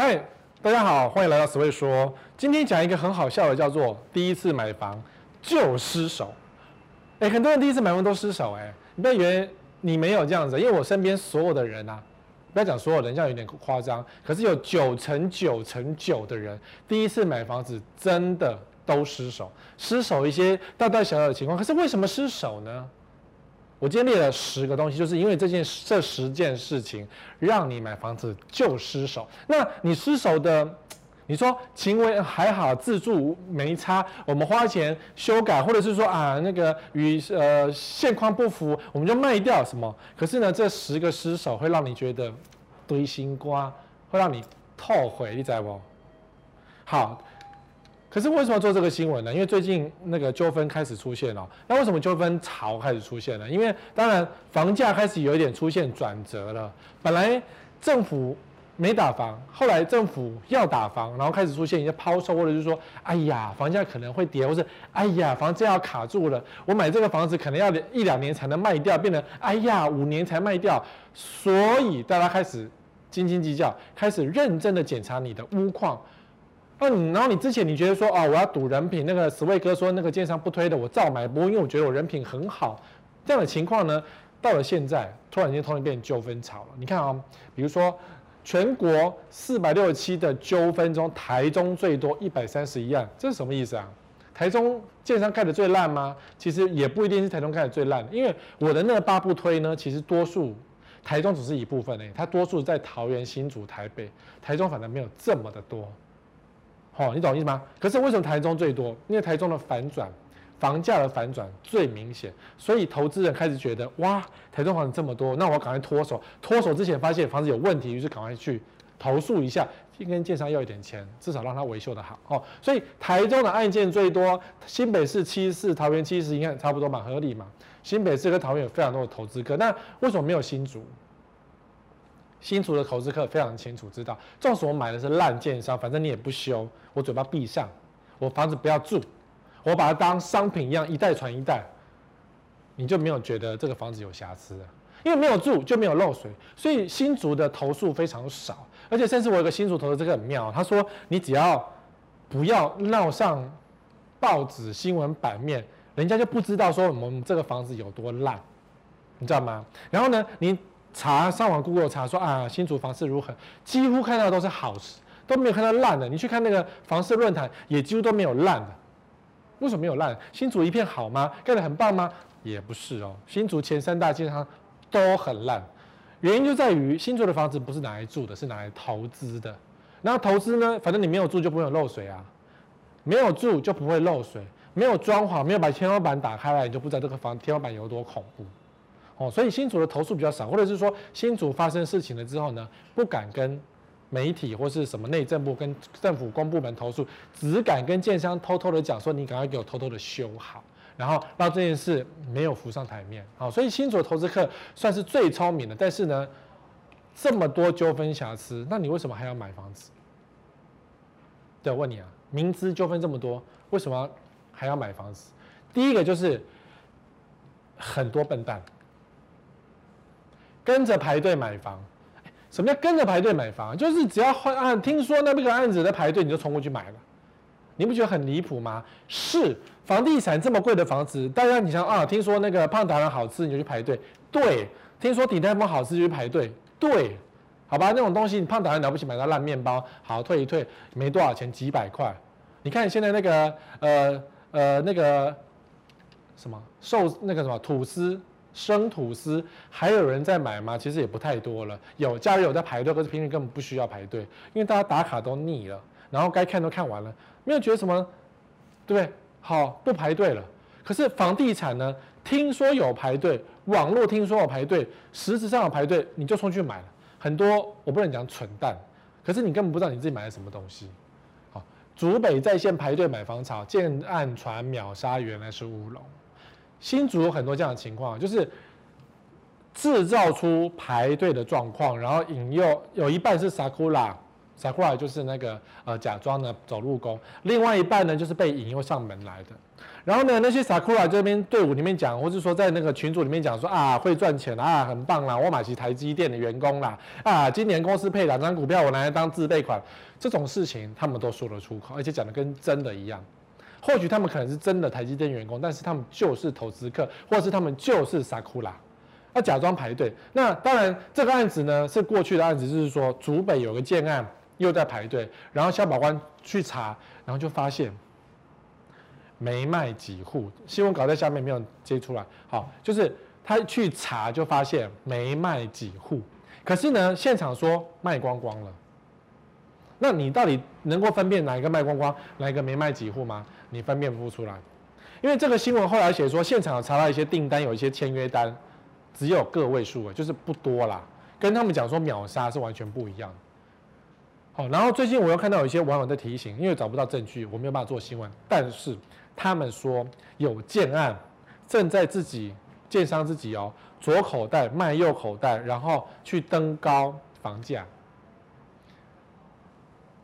嗨，大家好，欢迎来到史威说。今天讲一个很好笑的，叫做第一次买房就失手。哎，很多人第一次买房都失手，哎，你不要以为你没有这样子，因为我身边所有的人啊，不要讲所有人，这样有点夸张。可是有九成九成九的人第一次买房子真的都失手，失手一些大大小小的情况。可是为什么失手呢？我今天列了十个东西，就是因为这件这十件事情让你买房子就失手。那你失手的，你说行为还好，自住没差，我们花钱修改，或者是说啊那个与呃现况不符，我们就卖掉什么？可是呢，这十个失手会让你觉得堆心瓜，会让你后悔，你知道不？好。可是为什么要做这个新闻呢？因为最近那个纠纷开始出现了。那为什么纠纷潮开始出现呢？因为当然房价开始有一点出现转折了。本来政府没打房，后来政府要打房，然后开始出现一些抛售，或者是说，哎呀，房价可能会跌，或是哎呀，房价要卡住了，我买这个房子可能要一两年才能卖掉，变成哎呀，五年才卖掉。所以大家开始斤斤计较，开始认真的检查你的屋况。嗯，然后你之前你觉得说啊、哦，我要赌人品，那个史威哥说那个建商不推的，我照买，不过因为我觉得我人品很好，这样的情况呢，到了现在突然间突然变纠纷潮了。你看啊、比如说全国四百六十七的纠纷中，台中最多一百三十一案，这是什么意思啊？台中建商盖的最烂吗？其实也不一定是台中盖的最烂，因为我的那个八不推呢，其实多数台中只是一部分诶，它多数在桃园、新竹、台北，台中反而没有这么的多。哦，你懂意思吗？可是为什么台中最多？因为台中的反转，房价的反转最明显，所以投资人开始觉得，哇，台中房子这么多，那我赶快脱手。脱手之前发现房子有问题，于是赶快去投诉一下，跟建商要一点钱，至少让他维修的好。哦，所以台中的案件最多，新北市七十四，桃园七十，应该差不多嘛，合理嘛。新北市跟桃园有非常多的投资客，那为什么没有新竹？新竹的投资客非常清楚知道，纵使我买的是烂建商，反正你也不修，我嘴巴闭上，我房子不要住，我把它当商品一样一代传一代，你就没有觉得这个房子有瑕疵，因为没有住就没有漏水，所以新竹的投诉非常少，而且甚至我有个新竹投资这个很妙，他说你只要不要闹上报纸新闻版面，人家就不知道说我们这个房子有多烂，你知道吗？然后呢，你。查上网 Google 查说啊，新竹房市如何？几乎看到都是好事，都没有看到烂的。你去看那个房市论坛，也几乎都没有烂的。为什么没有烂？新竹一片好吗？盖得很棒吗？也不是哦。新竹前三大建商都很烂，原因就在于新竹的房子不是拿来住的，是拿来投资的。然后投资呢，反正你没有住就不会有漏水啊，没有住就不会漏水，没有装潢，没有把天花板打开来，你就不知道这个房天花板有多恐怖。哦，所以新竹的投诉比较少，或者是说新竹发生事情了之后呢，不敢跟媒体或是什么内政部跟政府公部门投诉，只敢跟建商偷偷的讲说，你赶快给我偷偷的修好，然后让这件事没有浮上台面。好，所以新竹的投资客算是最聪明的，但是呢，这么多纠纷瑕疵，那你为什么还要买房子？对，我问你啊，明知纠纷这么多，为什么还要买房子？第一个就是很多笨蛋。跟着排队买房，什么叫跟着排队买房？就是只要换案，听说那个案子在排队，你就冲过去买了。你不觉得很离谱吗？是房地产这么贵的房子，大家你想啊，听说那个胖达人好吃，你就去排队。对，听说鼎泰丰好吃就去排队。对，好吧，那种东西你胖达人了不起，买到烂面包，好退一退，没多少钱，几百块。你看现在那个呃呃那个什么寿那个什么吐司。生吐司还有人在买吗？其实也不太多了。有假日有在排队，可是平时根本不需要排队，因为大家打卡都腻了，然后该看都看完了，没有觉得什么，对不对？好，不排队了。可是房地产呢？听说有排队，网络听说有排队，实质上有排队，你就冲去买了。很多我不能讲蠢蛋，可是你根本不知道你自己买了什么东西。好，竹北在线排队买房潮，建案传秒杀，原来是乌龙。新竹有很多这样的情况，就是制造出排队的状况，然后引诱有一半是 Sakura，，Sakura 就是那个呃假装的走路工，另外一半呢就是被引诱上门来的。然后呢，那些 Sakura 这边队伍里面讲，或者说在那个群组里面讲说啊，会赚钱啊，很棒啦，我买起台积电的员工啦，啊，今年公司配两张股票，我拿来当自备款，这种事情他们都说得出口，而且讲的跟真的一样。或许他们可能是真的台积电员工，但是他们就是投资客，或者是他们就是 Sakura，要假装排队。那当然，这个案子呢是过去的案子，就是说竹北有个建案又在排队，然后消保官去查，然后就发现。没卖几户，新闻稿在下面没有接出来。好，就是他去查就发现没卖几户，可是呢，现场说卖光光了。那你到底能够分辨哪一个卖光光，哪一个没卖几户吗？你分辨不出来，因为这个新闻后来写说，现场查到一些订单，有一些签约单，只有个位数，就是不多啦，跟他们讲说秒杀是完全不一样。好，然后最近我又看到有一些网友在提醒，因为找不到证据，我没有办法做新闻，但是。他们说有建案正在自己建商自己哦，左口袋卖右口袋，然后去登高房价。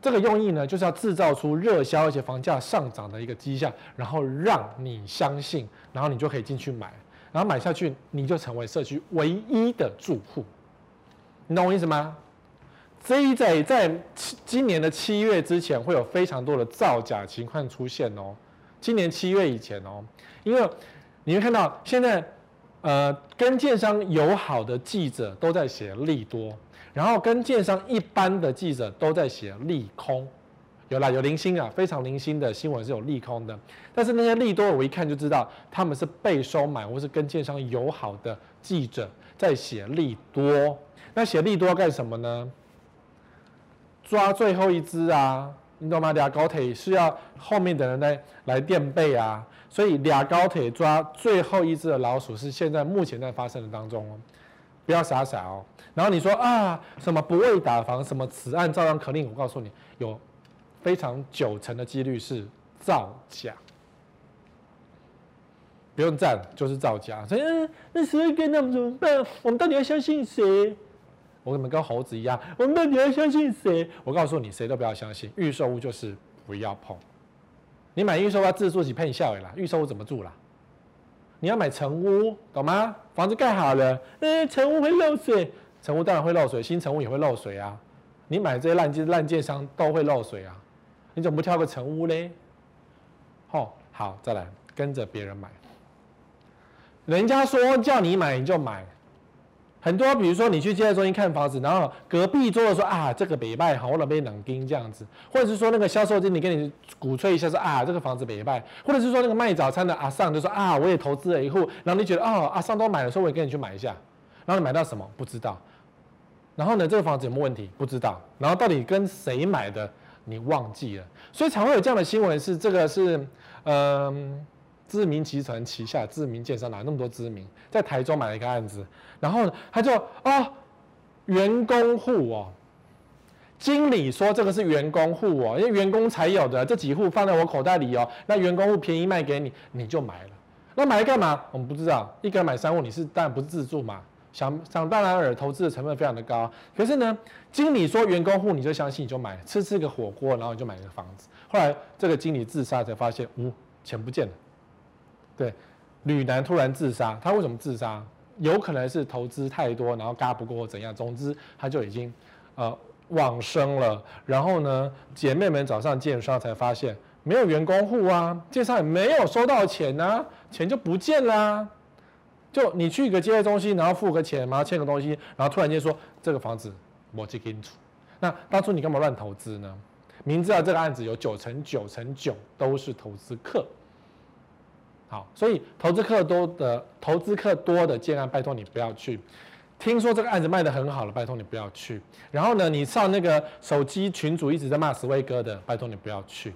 这个用意呢，就是要制造出热销而且房价上涨的一个迹象，然后让你相信，然后你就可以进去买，然后买下去你就成为社区唯一的住户。你懂我意思吗？这一在在今年的七月之前会有非常多的造假情况出现哦。今年七月以前哦，因为你会看到现在，呃，跟建商友好的记者都在写利多，然后跟建商一般的记者都在写利空，有啦，有零星啊，非常零星的新闻是有利空的，但是那些利多我一看就知道他们是被收买或是跟建商友好的记者在写利多，那写利多干什么呢？抓最后一只啊！你懂吗？俩高铁是要后面的人来来垫背啊，所以俩高铁抓最后一只的老鼠是现在目前在发生的当中哦，不要傻傻哦。然后你说啊，什么不畏打房，什么此案照样可令，我告诉你，有非常九成的几率是造假，不用赞，就是造假。所以那十二个那么怎么办？我们到底要相信谁？我们跟猴子一样，我们到底要相信谁？我告诉你，谁都不要相信。预售屋就是不要碰。你买预售屋要自住起骗笑啦。预售屋怎么住啦？你要买成屋，懂吗？房子盖好了，嗯，成屋会漏水，成屋当然会漏水，新成屋也会漏水啊。你买这些烂建烂建商都会漏水啊，你怎么不挑个成屋嘞？哦，好，再来跟着别人买。人家说叫你买你就买。很多，比如说你去接待中心看房子，然后隔壁桌的说啊，这个北拜好，我那边冷冰这样子，或者是说那个销售经理跟你鼓吹一下说啊，这个房子北拜，或者是说那个卖早餐的阿尚就说啊，我也投资了一户，然后你觉得哦，阿尚都买了，说我也跟你去买一下，然后你买到什么不知道，然后呢，这个房子有没有问题不知道，然后到底跟谁买的你忘记了，所以才会有这样的新闻，是这个是嗯。呃知名集团旗下知名建商哪那么多知名，在台中买了一个案子，然后他就哦，员工户哦，经理说这个是员工户哦，因为员工才有的这几户放在我口袋里哦，那员工户便宜卖给你，你就买了。那买来干嘛？我们不知道，一个人买三户，你是当然不是自住嘛，想想当然尔，投资的成分非常的高。可是呢，经理说员工户，你就相信，你就买，吃吃个火锅，然后你就买个房子。后来这个经理自杀才发现，呜，钱不见了。对，旅男突然自杀，他为什么自杀？有可能是投资太多，然后嘎不过怎样？总之他就已经呃往生了。然后呢，姐妹们早上建商才发现没有员工户啊，建商也没有收到钱啊，钱就不见了啊。就你去一个接待中心，然后付个钱，然后签个东西，然后突然间说这个房子没记清楚。那当初你干嘛乱投资呢？明知道这个案子有九成九成九都是投资客。好，所以投资客多的投资客多的建案，拜托你不要去。听说这个案子卖得很好了，拜托你不要去。然后呢，你上那个手机群主一直在骂石威哥的，拜托你不要去。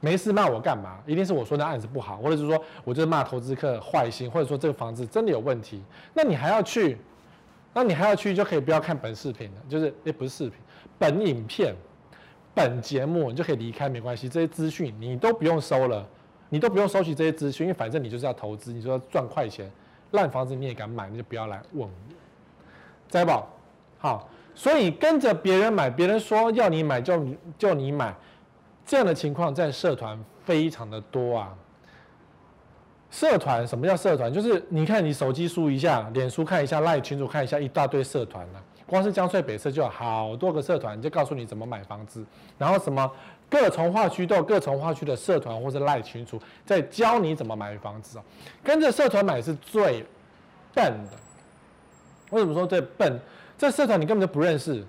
没事骂我干嘛？一定是我说那案子不好，或者是说我就是骂投资客坏心，或者说这个房子真的有问题，那你还要去？那你还要去就可以不要看本视频了，就是也不是视频，本影片、本节目你就可以离开，没关系，这些资讯你都不用收了。你都不用收取这些资讯，因为反正你就是要投资，你说要赚快钱，烂房子你也敢买，你就不要来问我。再宝，好，所以跟着别人买，别人说要你买就就你买，这样的情况在社团非常的多啊。社团什么叫社团？就是你看你手机输一下，脸书看一下赖群主看一下，一大堆社团了。光是江翠北社就有好多个社团，就告诉你怎么买房子，然后什么各重化区都各重化区的社团或是赖群组在教你怎么买房子哦。跟着社团买是最笨的。为什么说最笨？这社团你根本就不认识，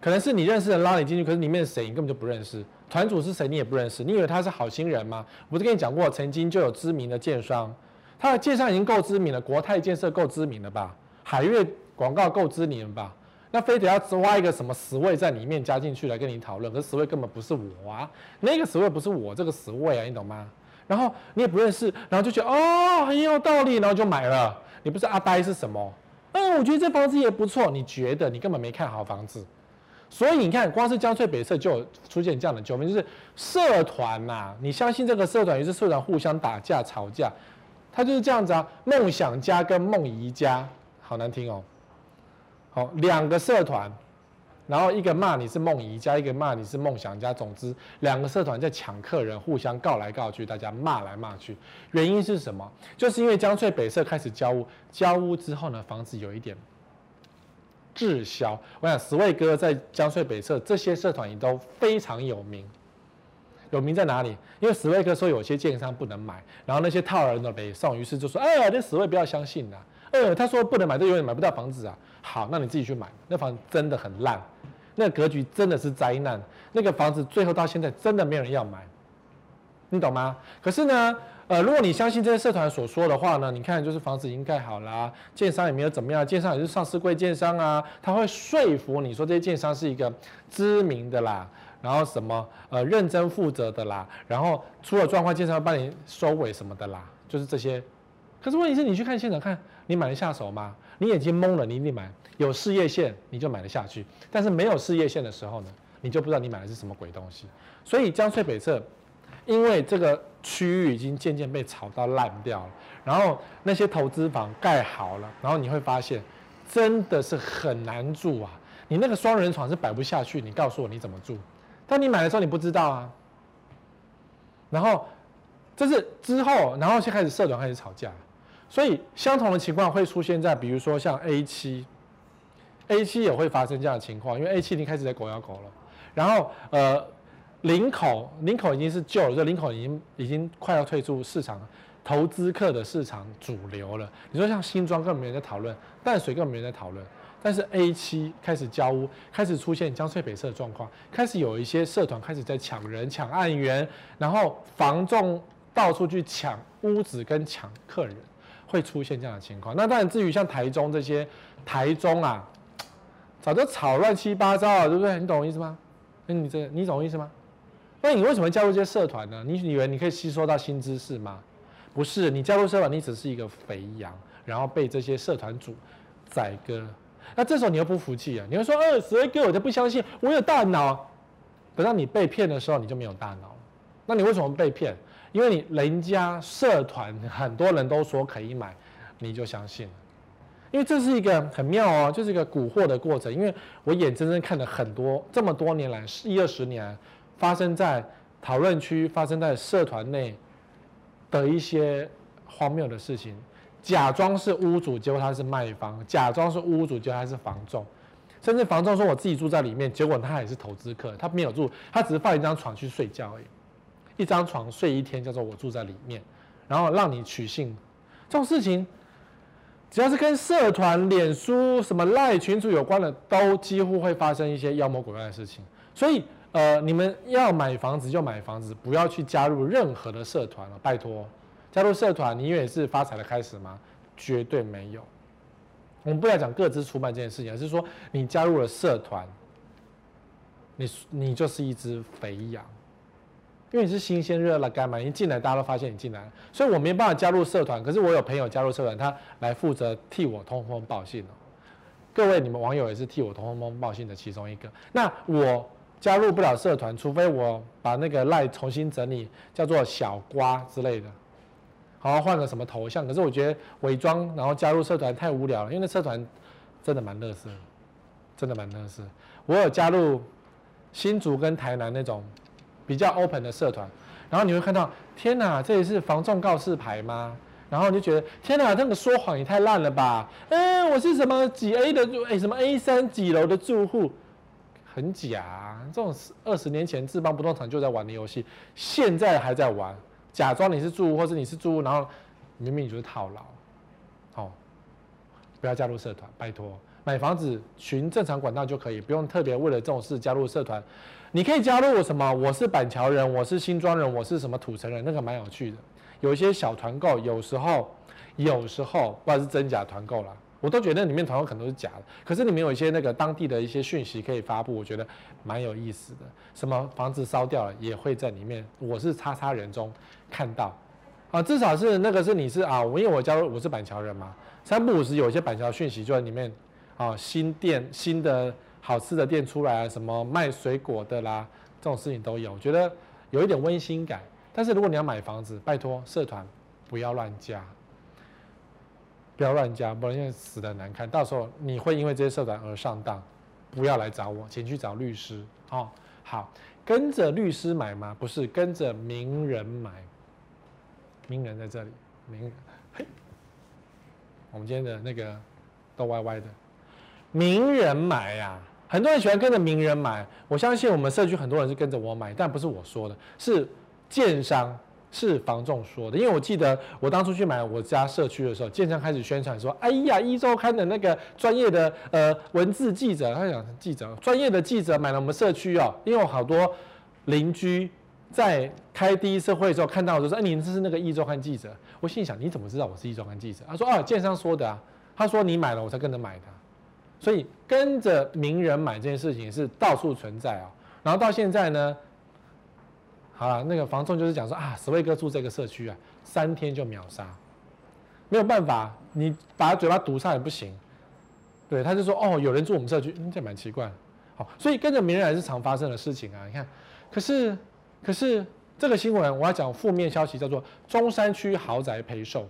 可能是你认识的拉你进去，可是里面谁你根本就不认识。团主是谁你也不认识，你以为他是好心人吗？我不是跟你讲过，曾经就有知名的建商，他的建商已经够知名了，国泰建设够知名了吧？海悦广告够知名吧？那非得要挖一个什么十位在里面加进去来跟你讨论，可是死位根本不是我啊，那个十位不是我这个十位啊，你懂吗？然后你也不认识，然后就觉得哦很有道理，然后就买了。你不是阿呆是什么？嗯，我觉得这房子也不错。你觉得你根本没看好房子。所以你看，光是江翠北社就有出现这样的纠纷，就是社团呐、你相信这个社团也是社团互相打架吵架，他就是这样子啊。梦想家跟梦怡家，好难听哦。好，两个社团，然后一个骂你是梦怡家，一个骂你是梦想家，总之两个社团在抢客人，互相告来告去，大家骂来骂去。原因是什么？就是因为江翠北社开始交屋，交屋之后呢，房子有一点。滞销，我想十位哥在江翠北社这些社团也都非常有名，有名在哪里？因为十位哥说有些建商不能买，然后那些套人的北宋，于是就说：“哎呀，这十位不要相信呐，呃，他说不能买，这永远买不到房子啊。”好，那你自己去买，那房子真的很烂，那格局真的是灾难，那个房子最后到现在真的没有人要买，你懂吗？可是呢？呃，如果你相信这些社团所说的话呢，你看就是房子已经盖好了，建商也没有怎么样，建商也是上市柜建商啊，他会说服你说这些建商是一个知名的啦，然后什么呃认真负责的啦，然后出了状况建商要帮你收尾什么的啦，就是这些。可是问题是你去看现场看，你买得下手吗？你眼睛蒙了，你一定买。有事业线你就买得下去，但是没有事业线的时候呢，你就不知道你买的是什么鬼东西。所以江翠北侧。因为这个区域已经渐渐被炒到烂掉了，然后那些投资房盖好了，然后你会发现真的是很难住啊！你那个双人床是摆不下去，你告诉我你怎么住？但你买的时候你不知道啊。然后这是之后，然后就开始社团开始吵架，所以相同的情况会出现在比如说像 A 七，A 七也会发生这样的情况，因为 A 七已经开始在狗咬狗了，然后呃。领口，领口已经是旧了，这领口已经已经快要退出市场，投资客的市场主流了。你说像新庄根本没人在讨论，淡水根本没人在讨论，但是 A 七开始交屋，开始出现江翠北社的状况，开始有一些社团开始在抢人、抢案源，然后房仲到处去抢屋子跟抢客人，会出现这样的情况。那当然，至于像台中这些，台中啊，早就吵乱七八糟了，对不对？你懂我意思吗？那你这你懂我意思吗？那你为什么加入这些社团呢？你以为你可以吸收到新知识吗？不是，你加入社团，你只是一个肥羊，然后被这些社团主宰割。那这时候你又不服气啊？你会说：“呃，十位哥，我就不相信，我有大脑。”等到你被骗的时候，你就没有大脑了。那你为什么被骗？因为你人家社团很多人都说可以买，你就相信了。因为这是一个很妙哦，就是一个蛊惑的过程。因为我眼睁睁看了很多这么多年来，一二十年。发生在讨论区、发生在社团内的一些荒谬的事情，假装是屋主，结果他是卖方；假装是屋主，结果他是房仲。甚至房仲说我自己住在里面，结果他也是投资客，他没有住，他只是放一张床去睡觉而已。一张床睡一天，叫做我住在里面，然后让你取信。这种事情，只要是跟社团、脸书、什么赖群组有关的，都几乎会发生一些妖魔鬼怪的事情。所以。呃，你们要买房子就买房子，不要去加入任何的社团了，拜托。加入社团，你以为是发财的开始吗？绝对没有。我们不要讲各自出卖这件事情，而是说你加入了社团，你你就是一只肥羊，因为你是新鲜热辣干嘛？一进来大家都发现你进来，所以我没办法加入社团。可是我有朋友加入社团，他来负责替我通风报信哦。各位，你们网友也是替我通风报信的其中一个。那我。加入不了社团，除非我把那个赖重新整理，叫做小瓜之类的，好好换个什么头像。可是我觉得伪装然后加入社团太无聊了，因为那社团真的蛮乐色。真的蛮乐事。我有加入新竹跟台南那种比较 open 的社团，然后你会看到，天哪，这里是房仲告示牌吗？然后你就觉得，天哪，那个说谎也太烂了吧？嗯，我是什么几 A 的住，哎，什么 A 三几楼的住户，很假。这种二十年前智邦不动产就在玩的游戏，现在还在玩，假装你是住户或者你是住户，然后明明你就是套牢。好，不要加入社团，拜托。买房子循正常管道就可以，不用特别为了这种事加入社团。你可以加入什么？我是板桥人，我是新庄人，我是什么土城人，那个蛮有趣的。有一些小团购，有时候有时候不管是真假团购啦，我都觉得里面团购可能都是假的。可是里面有一些那个当地的一些讯息可以发布，我觉得蛮有意思的。什么房子烧掉了也会在里面，我是叉叉人中看到啊，至少是那个是你是啊，我因为我加入我是板桥人嘛，三不五时有一些板桥讯息就在里面。啊，新店新的好吃的店出来啊，什么卖水果的啦，这种事情都有，我觉得有一点温馨感。但是如果你要买房子，拜托社团不要乱加，不要乱加，不然现在死得难看。到时候你会因为这些社团而上当，不要来找我，请去找律师。哦，好，跟着律师买吗？不是，跟着名人买。名人在这里，名人，嘿，我们今天的那个都歪歪的。名人买呀、很多人喜欢跟着名人买。我相信我们社区很多人是跟着我买，但不是我说的，是建商、是房仲说的。因为我记得我当初去买我家社区的时候，建商开始宣传说：“哎呀，一周刊的那个专业的呃文字记者，他讲记者专业的记者买了我们社区哦。”因为我好多邻居在开第一次会的时候看到我就说：“哎，你这是那个一周刊记者？”我心想：“你怎么知道我是一周刊记者？”他说：“哦，建商说的啊。”他说：“你买了，我才跟着买的。”所以跟着名人买这件事情是到处存在啊，然后到现在呢，好了，那个房仲就是讲说啊，史威哥住这个社区啊，三天就秒杀，没有办法，你把他嘴巴堵上也不行。对，他就说哦，有人住我们社区，嗯，这蛮奇怪。好，所以跟着名人还是常发生的事情啊。你看，可是可是这个新闻我要讲负面消息，叫做中山区豪宅赔售。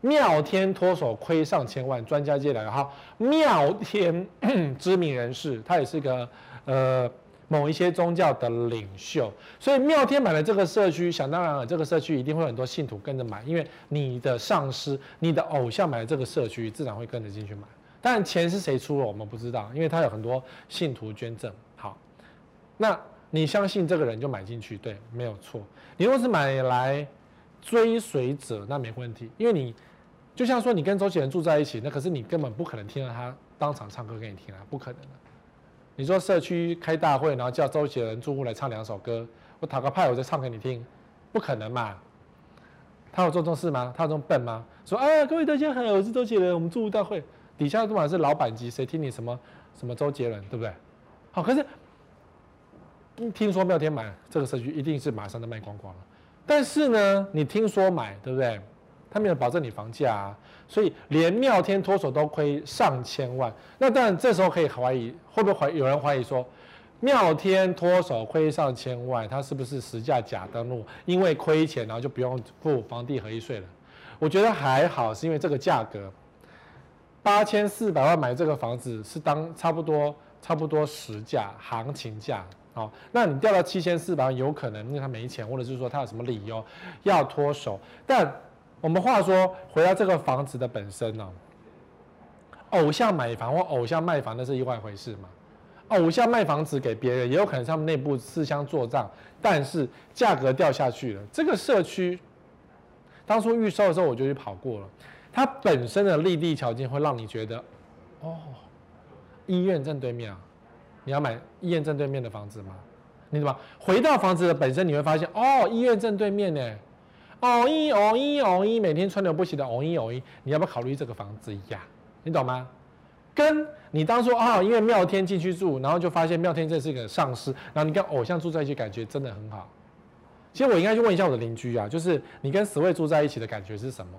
妙天脱手亏上千万，专家界来哈。妙天知名人士，他也是个呃某一些宗教的领袖，所以妙天买了这个社区，想当然了，这个社区一定会很多信徒跟着买，因为你的上司、你的偶像买了这个社区，自然会跟着进去买。但钱是谁出了，我们不知道，因为他有很多信徒捐赠。好，那你相信这个人就买进去，对，没有错。你若是买来。追随者那没问题，因为你就像说你跟周杰伦住在一起，那可是你根本不可能听到他当场唱歌给你听啊，不可能的。你说社区开大会，然后叫周杰伦住户来唱两首歌，我讨个派我再唱给你听，不可能嘛？他有做这种事吗？他有这么笨吗？说啊，各位大家好，我是周杰伦，我们住户大会底下不管是老板级，谁听你什么什么周杰伦，对不对？好，可是听说妙天买这个社区，一定是马上就卖光光了。但是呢，你听说买，对不对？他没有保证你房价啊，所以连妙天脱手都亏上千万。那当然，这时候可以怀疑，会不会怀有人怀疑说，妙天脱手亏上千万，他是不是实价假登录？因为亏钱，然后就不用付房地合一税了？我觉得还好，是因为这个价格八千四百万买这个房子是当差不多差不多实价行情价。好，那你掉到七千四百万，有可能因为他没钱，或者是说他有什么理由要脱手。但我们话说回到这个房子的本身呢，偶像买房或偶像卖房那是一万回事嘛。偶像卖房子给别人，也有可能他们内部私相做账，但是价格掉下去了。这个社区当初预售的时候我就去跑过了，它本身的立地条件会让你觉得，哦，医院正对面啊。你要买医院正对面的房子吗？你怎么回到房子的本身，你会发现哦，医院正对面呢，哦一哦一哦一，每天川流不息的哦一哦一，你要不要考虑这个房子呀？你懂吗？跟你当初啊，因为妙天进去住，然后就发现妙天这是一个上司，然后你跟偶像住在一起，感觉真的很好。其实我应该去问一下我的邻居啊，就是你跟死位住在一起的感觉是什么？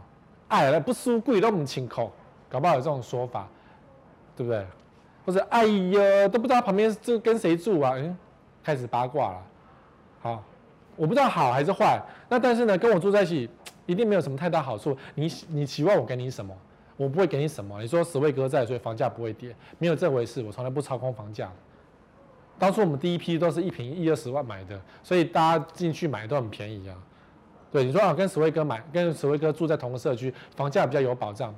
哎，了不输贵都不亲口，搞不好有这种说法，对不对？或者哎呀，都不知道旁边这跟谁住啊？嗯，开始八卦了。好，我不知道好还是坏。那但是呢，跟我住在一起，一定没有什么太大好处。你你期望我给你什么？我不会给你什么。你说史威哥在，所以房价不会跌，没有这回事。我从来不操控房价。当初我们第一批都是一平一二十万买的，所以大家进去买都很便宜啊。对，你说啊，跟史威哥买，跟史威哥住在同个社区，房价比较有保障。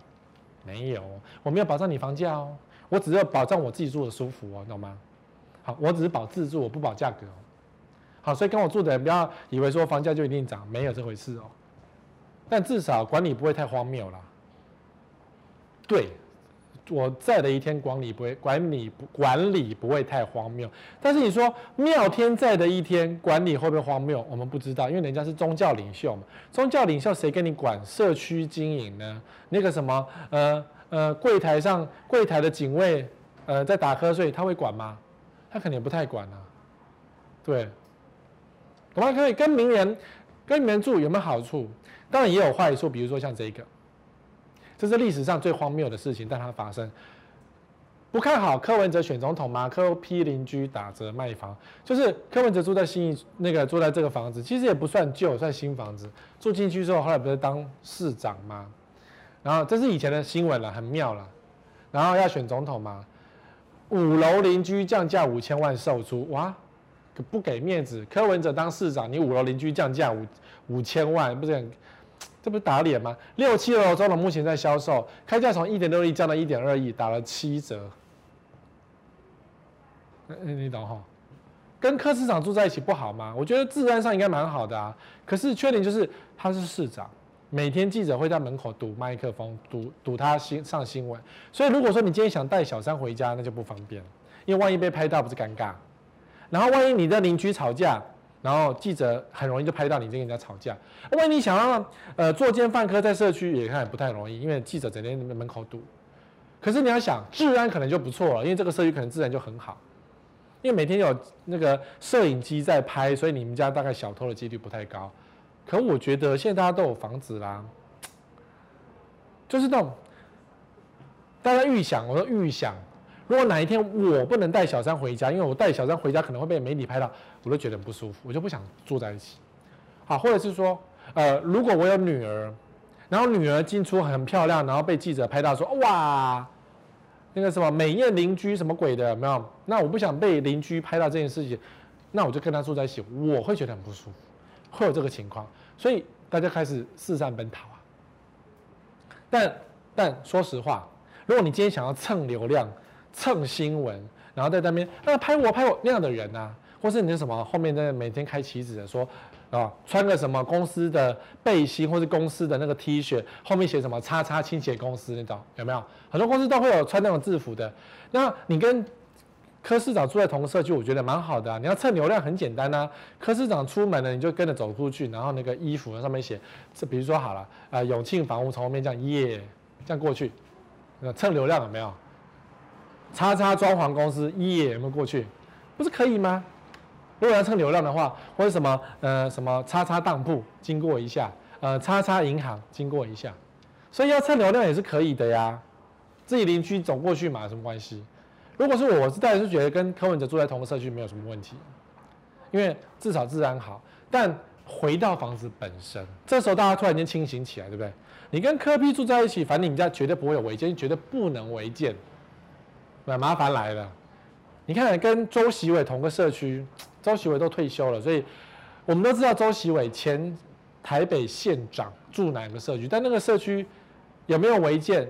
没有，我没有保障你房价哦，我只是要保障我自己住的舒服哦，懂吗？好，我只是保自住，我不保价格。好，所以跟我住的人不要以为说房价就一定涨，没有这回事哦。但至少管理不会太荒谬啦。对，我在的一天管理不会管理管理不会太荒谬。但是你说妙天在的一天管理会不会荒谬？我们不知道，因为人家是宗教领袖嘛。宗教领袖谁跟你管社区经营呢？那个什么呃呃柜台上柜台的警卫呃在打瞌睡，他会管吗？他肯定不太管啊。对。我们可以跟名人、跟名人住有没有好处？当然也有坏处，比如说像这个，这是历史上最荒谬的事情，但它发生。不看好柯文哲选总统吗？柯 P 邻居打折卖房，就是柯文哲住在新义那个住在这个房子，其实也不算旧，算新房子。住进去之后，后来不是当市长吗？然后这是以前的新闻了，很妙了。然后要选总统嘛，五楼邻居降价五千万售出，哇！不给面子，柯文哲当市长，你五楼邻居降价五五千万，不是很，这不是打脸吗？六七楼中的目前在销售，开价从一点六亿降到一点二亿，打了七折。你你懂哈？跟柯市长住在一起不好吗？我觉得治安上应该蛮好的啊。可是缺点就是他是市长，每天记者会在门口堵麦克风，堵堵他新上新闻。所以如果说你今天想带小三回家，那就不方便，因为万一被拍到，不是尴尬？然后万一你的邻居吵架，然后记者很容易就拍到你跟人家吵架。万一你想要呃作奸犯科在社区也看不太容易，因为记者整天在门口堵。可是你要想治安可能就不错了，因为这个社区可能治安就很好，因为每天有那个摄影机在拍，所以你们家大概小偷的几率不太高。可我觉得现在大家都有房子啦，就是那种大家预想，我说预想。如果哪一天我不能带小三回家，因为我带小三回家可能会被媒体拍到，我都觉得很不舒服，我就不想住在一起。好，或者是说，呃，如果我有女儿，然后女儿进出很漂亮，然后被记者拍到说，哇，那个什么美艳邻居什么鬼的，有没有？那我不想被邻居拍到这件事情，那我就跟他住在一起，我会觉得很不舒服，会有这个情况，所以大家开始四散奔逃啊。但但说实话，如果你今天想要蹭流量，蹭新闻，然后在那边那拍我拍我那样的人啊，或是你什么后面在每天开旗子的说啊，穿个什么公司的背心或是公司的那个 T 恤，后面写什么叉叉清洁公司那种有没有？很多公司都会有穿那种制服的。那你跟柯市长住在同社区，我觉得蛮好的。你要蹭流量很简单啊，柯市长出门了你就跟着走出去，然后那个衣服上面写，这比如说好了，呃，永庆房屋从后面这样耶这样过去，那蹭流量有没有？叉叉装潢公司耶，有没有过去？不是可以吗？如果要蹭流量的话，或者什么呃什么叉叉当铺经过一下，呃叉叉银行经过一下，所以要蹭流量也是可以的呀。自己邻居走过去嘛，有什么关系？如果是我，我是当然是觉得跟柯文哲住在同个社区没有什么问题，因为至少治安好。但回到房子本身，这时候大家突然间清醒起来，对不对？你跟柯 P 住在一起，反正你们家绝对不会有违建，绝对不能违建。那麻烦来了，你看跟周习伟同个社区，周习伟都退休了，所以我们都知道周习伟前台北县长住哪个社区，但那个社区有没有违建，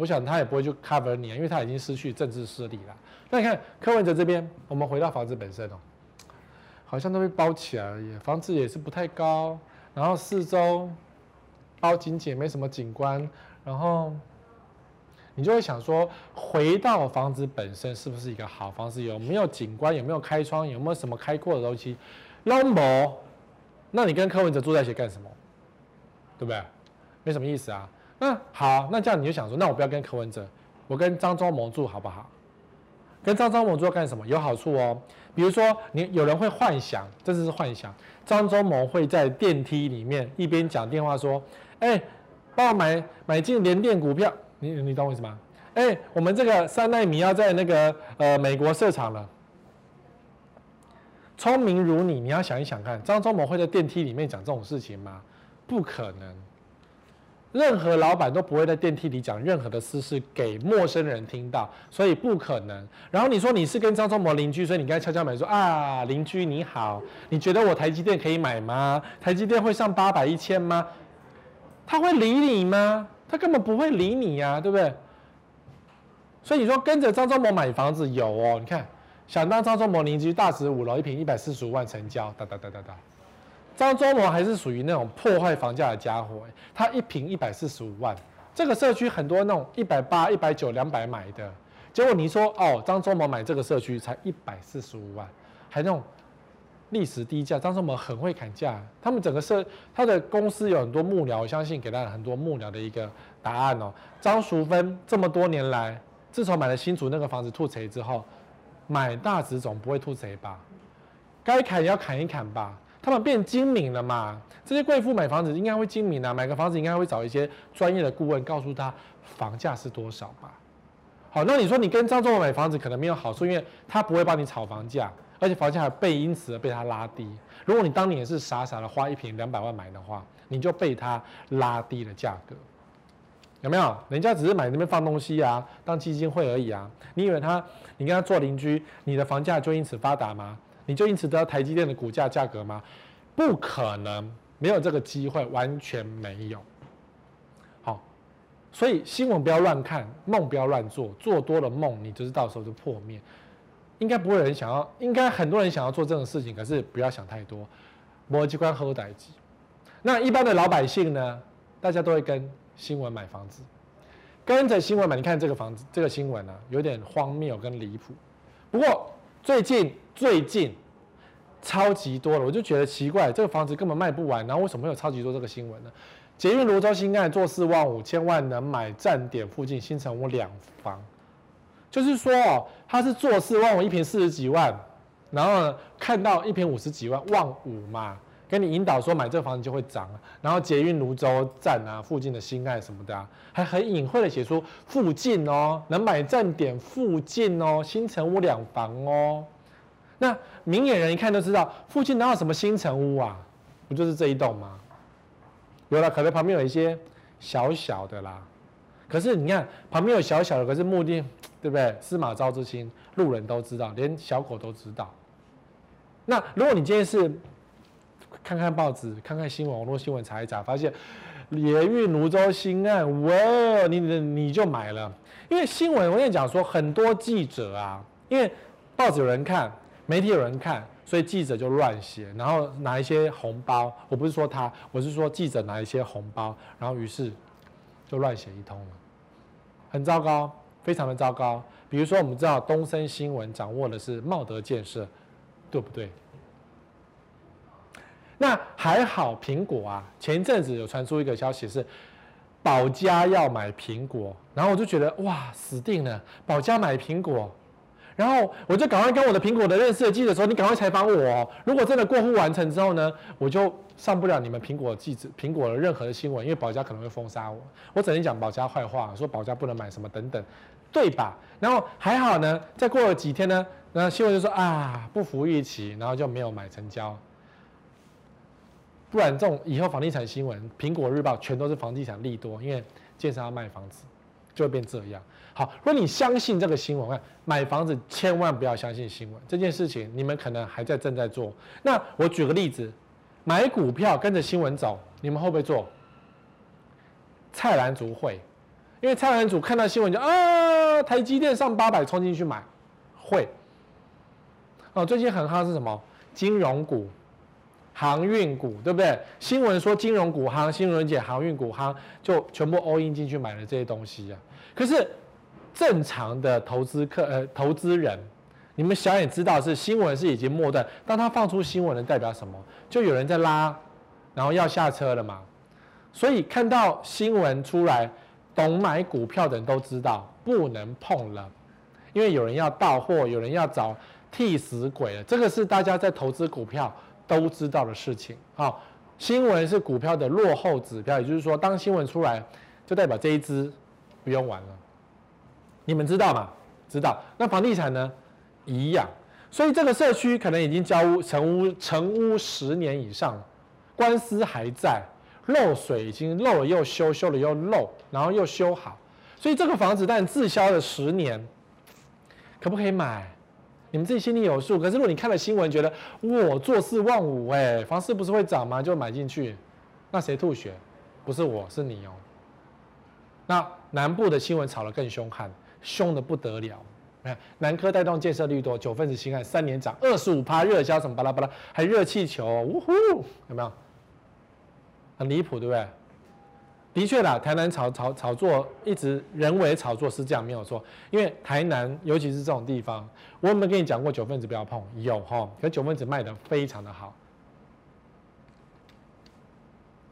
我想他也不会去 cover 你啊，因为他已经失去政治势力了。那你看柯文哲这边，我们回到房子本身哦，好像都被包起来而已，房子也是不太高，然后四周包紧紧，没什么景观，然后。你就会想说，回到房子本身是不是一个好房子？有没有景观？有没有开窗？有没有什么开阔的东西？都没，那你跟柯文哲住在一起干什么？对不对？没什么意思啊。那好，那这样你就想说，那我不要跟柯文哲，我跟张忠谋住好不好？跟张忠谋住要干什么？有好处哦。比如说，你有人会幻想，这只是幻想，张忠谋会在电梯里面一边讲电话说：“哎，帮我买买进联电股票。”你你懂我意思吗？哎、我们这个三奈米要在那个呃美国设厂了。聪明如你，你要想一想看，张忠谋会在电梯里面讲这种事情吗？不可能。任何老板都不会在电梯里讲任何的私事给陌生人听到，所以不可能。然后你说你是跟张忠谋邻居，所以你刚才悄悄买说啊，邻居你好，你觉得我台积电可以买吗？台积电会上八百一千吗？他会理你吗？他根本不会理你呀、啊，对不对？所以你说跟着张忠谋买房子有哦，你看想当张忠谋邻居，大直五楼一坪一百四十五万成交，哒哒哒哒哒。张忠谋还是属于那种破坏房价的家伙，他一平一百四十五万，这个社区很多那种一百八、一百九、两百买的，结果你说哦，张忠谋买这个社区才一百四十五万，还那种历史低价，张忠谋很会砍价，他们整个社他的公司有很多幕僚，我相信给他很多幕僚的一个答案哦。张淑芬这么多年来，自从买了新竹那个房子吐槽之后，买大直总不会吐槽吧？该砍也要砍一砍吧。他们变精明了嘛？这些贵妇买房子应该会精明啊，买个房子应该会找一些专业的顾问，告诉他房价是多少吧。好，那你说你跟张忠谋买房子可能没有好处，因为他不会帮你炒房价，而且房价还被因此而被他拉低。如果你当年是傻傻的花一坪两百万买的话，你就被他拉低了价格，有没有？人家只是买那边放东西啊，当基金会而已啊。你以为他，你跟他做邻居，你的房价就因此发达吗？你就因此得到台积电的股价价格吗？不可能，没有这个机会，完全没有。好，所以新闻不要乱看，梦不要乱做，做多了梦，你就是到时候就破灭。应该不会有人想要，应该很多人想要做这种事情，可是不要想太多。摩机关后代机，那一般的老百姓呢？大家都会跟新闻买房子，跟着新闻买。你看这个房子，这个新闻呢、啊，有点荒谬跟离谱。不过最近。最近超级多了，我就觉得奇怪，这个房子根本卖不完，然后为什么会有超级多这个新闻呢？捷运罗洲新案做四万五千万能买站点附近新城屋两房，就是说哦，他是做四万五一平四十几万，然后呢看到一平五十几万万五嘛。跟你引导说买这个房子就会涨，然后捷运泸州站啊附近的新爱什么的啊，还很隐晦的写出附近哦，能买站点附近哦，新城屋两房哦。那明眼人一看都知道，附近哪有什么新城屋啊？不就是这一栋吗？有了，可能旁边有一些小小的啦。可是你看旁边有小小的，可是目的对不对？司马昭之心，路人都知道，连小狗都知道。那如果你今天是看看报纸、看看新闻、网络新闻查一查，发现连运泸州新案，哇，你你你就买了，因为新闻我跟你讲说，很多记者啊，因为报纸有人看。媒体有人看，所以记者就乱写，然后拿一些红包。我不是说他，我是说记者拿一些红包，然后于是就乱写一通了，很糟糕，非常的糟糕。比如说，我们知道东森新闻掌握的是茂德建设，对不对？那还好，苹果啊，前一阵子有传出一个消息是保家要买苹果，然后我就觉得哇，死定了，保家买苹果。然后我就赶快跟我的苹果的认识的记者说：“你赶快采访我。如果真的过户完成之后呢，我就上不了你们苹果记者苹果的任何的新闻，因为保家可能会封杀我。我整天讲保家坏话，说保家不能买什么等等，对吧？然后还好呢，再过了几天呢，那新闻就说啊不服预期，然后就没有买成交。不然这种以后房地产新闻，苹果日报全都是房地产利多，因为建商要卖房子，就会变这样。”好，如果你相信这个新闻，看买房子千万不要相信新闻这件事情，你们可能还在正在做。那我举个例子，买股票跟着新闻走，你们会不会做？菜篮族会，因为菜篮族看到新闻就啊，台积电上八百，冲进去买，会。哦，最近很夯是什么？金融股、航运股，对不对？新闻说金融股夯，新闻姐航运股夯，就全部 all in 进去买了这些东西、啊。可是。正常的投资客呃投资人，你们想也知道是新闻是已经末段，当他放出新闻的代表什么？就有人在拉，然后要下车了嘛。所以看到新闻出来，懂买股票的人都知道不能碰了，因为有人要到货，有人要找替死鬼了。这个是大家在投资股票都知道的事情。好，新闻是股票的落后指标，也就是说，当新闻出来，就代表这一支不用玩了。你们知道吗？知道。那房地产呢？一样。所以这个社区可能已经交屋成屋成屋十年以上，官司还在。漏水已经漏了又修，修了又漏，然后又修好，所以这个房子但滞销了十年，可不可以买？你们自己心里有数。可是如果你看了新闻，觉得我坐四望五，哎，房市不是会涨吗？就买进去，那谁吐血？不是我，是你哦。那南部的新闻炒得更凶悍，凶得不得了。看南科带动建设率多，九份子新案三年涨二十五趴，热销什么巴拉巴拉，还热气球，呜呼，有没有？很离谱，对不对？的确啦，台南炒炒炒作一直人为炒作是这样没有错，因为台南尤其是这种地方，我有没有跟你讲过九份子不要碰？有哈，可九份子卖的非常的好，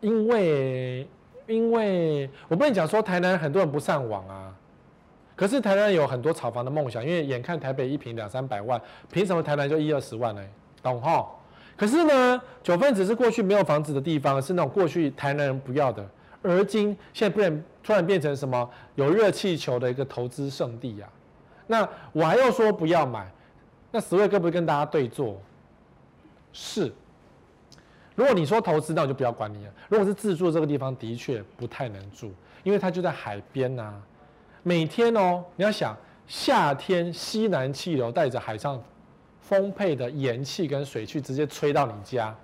因为因为我跟你讲说台南很多人不上网啊。可是台南有很多炒房的梦想，因为眼看台北一平两三百万，凭什么台南就一二十万呢？懂齁？可是呢，九份子是过去没有房子的地方，是那种过去台南人不要的，而今现在变突然变成什么有热气球的一个投资圣地呀？那我还要说不要买，那 Sway 可不可以跟大家对坐？是，如果你说投资，那我就不要管你了。如果是自住这个地方，的确不太能住，因为它就在海边呐。每天哦，你要想夏天西南气流带着海上丰沛的盐气跟水汽直接吹到你家。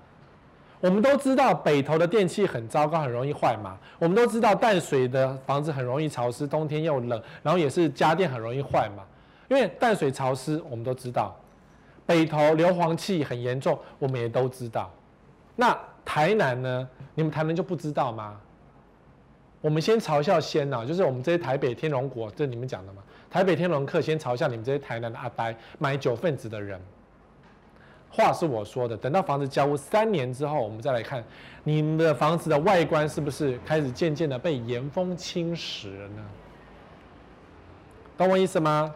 我们都知道北投的电器很糟糕，很容易坏嘛。我们都知道淡水的房子很容易潮湿，冬天又冷，然后也是家电很容易坏嘛。因为淡水潮湿，我们都知道。北投硫磺气很严重，我们也都知道。那台南呢？你们台南就不知道吗？我们先嘲笑先呐，就是我们这些台北天龙国，这你们讲的嘛？台北天龙客先嘲笑你们这些台南的阿呆买九份子的人。话是我说的，等到房子交屋三年之后，我们再来看你们的房子的外观是不是开始渐渐的被盐风侵蚀了呢？懂我意思吗？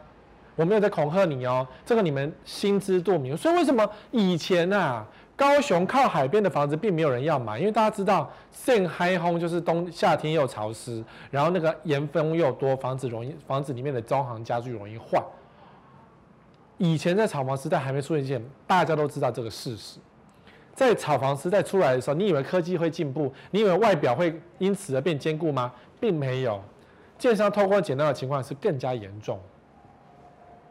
我没有在恐吓你哦，这个你们心知肚明。所以为什么以前啊？高雄靠海边的房子并没有人要买，因为大家知道，盛海风就是冬夏天又潮湿，然后那个盐分又多，房子容易房子里面的装潢家具容易坏。以前在炒房时代还没出现前，大家都知道这个事实。在炒房时代出来的时候，你以为科技会进步？你以为外表会因此而变坚固吗？并没有，建商透过简单的情况是更加严重。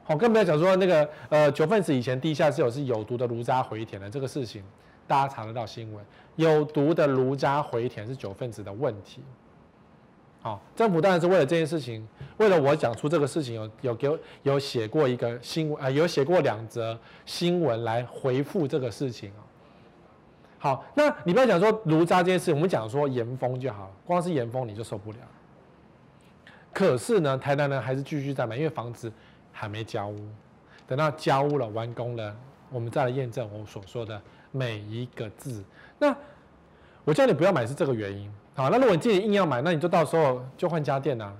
好，更不要讲说那个呃九份子以前地下室有是有毒的炉渣回填的这个事情，大家查得到新闻，有毒的炉渣回填是九份子的问题。好，政府当然是为了这件事情，为了我讲出这个事情，有有给我有写过一个新闻啊、有写过两则新闻来回复这个事情啊。好，那你不要讲说炉渣这件事，我们讲说盐封就好了，光是盐封你就受不了。可是呢，台南人还是继续在买，因为房子。还没交屋，等到交屋了、完工了，我们再来验证我所说的每一个字。那我叫你不要买是这个原因。好，那如果你自己硬要买，那你就到时候就换家电呐、啊，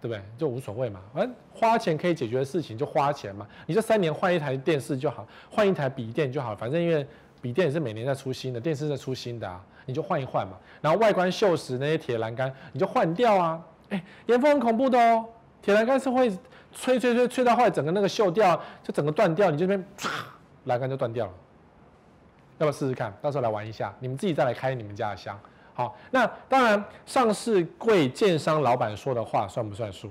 对不对？就无所谓嘛，反正花钱可以解决的事情就花钱嘛。你这三年换一台电视就好，换一台笔电就好，反正因为笔电也是每年在出新的，电视在出新的啊，你就换一换嘛。然后外观锈蚀那些铁栏杆，你就换掉啊。哎，盐封很恐怖的哦，铁栏杆是会。吹吹吹吹到后来，整个那个锈掉，就整个断掉，你这边唰，栏杆就断掉了。要不要试试看？到时候来玩一下，你们自己再来开你们家的箱。好，那当然，上市柜建商老板说的话算不算数？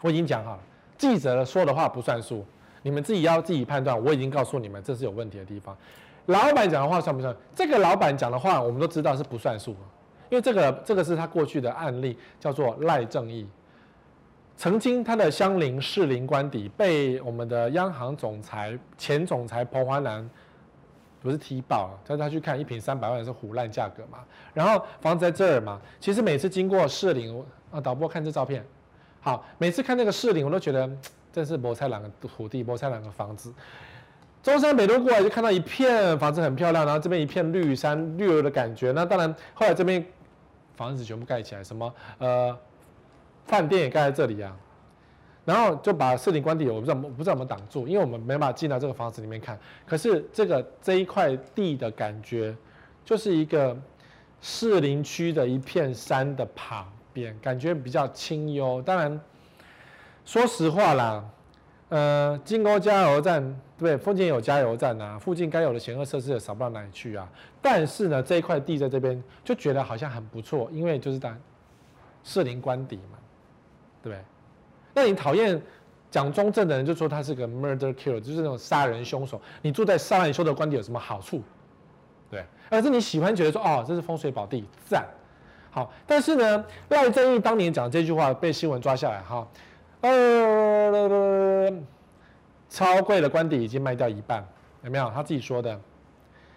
我已经讲好了，记者说的话不算数，你们自己要自己判断。我已经告诉你们，这是有问题的地方。老板讲的话算不算？这个老板讲的话，我们都知道是不算数，因为这个这个是他过去的案例，叫做赖正义。曾经他的相邻士林官邸被我们的央行总裁前总裁彭华南不是踢爆了，叫他去看一坪三百万是唬烂价格嘛。然后房子在这儿嘛，其实每次经过士林啊，导播看这照片，好，每次看那个士林，我都觉得这是博彩两个土地，博彩两个房子。中山北路过来就看到一片房子很漂亮，然后这边一片绿山绿油的感觉。那当然后来这边房子全部盖起来，什么呃。饭店也盖在这里啊，然后就把士林官邸，我不知道我不知道怎么挡住，因为我们没办法进到这个房子里面看。可是这个这一块地的感觉，就是一个士林区的一片山的旁边，感觉比较清幽。当然，说实话啦，呃，金沟加油站，对，对附近有加油站啊，附近该有的险恶设施也少不到哪里去啊。但是呢，这一块地在这边就觉得好像很不错，因为就是在士林官邸嘛，对不对？那你讨厌蒋中正的人就说他是个 murder killer，就是那种杀人凶手。你住在杀人凶的官邸有什么好处？对，而是你喜欢觉得说哦，这是风水宝地，赞。好，但是呢，赖正鎰当年讲这句话被新闻抓下来哈，呃，超贵的官邸已经卖掉一半，有没有？他自己说的，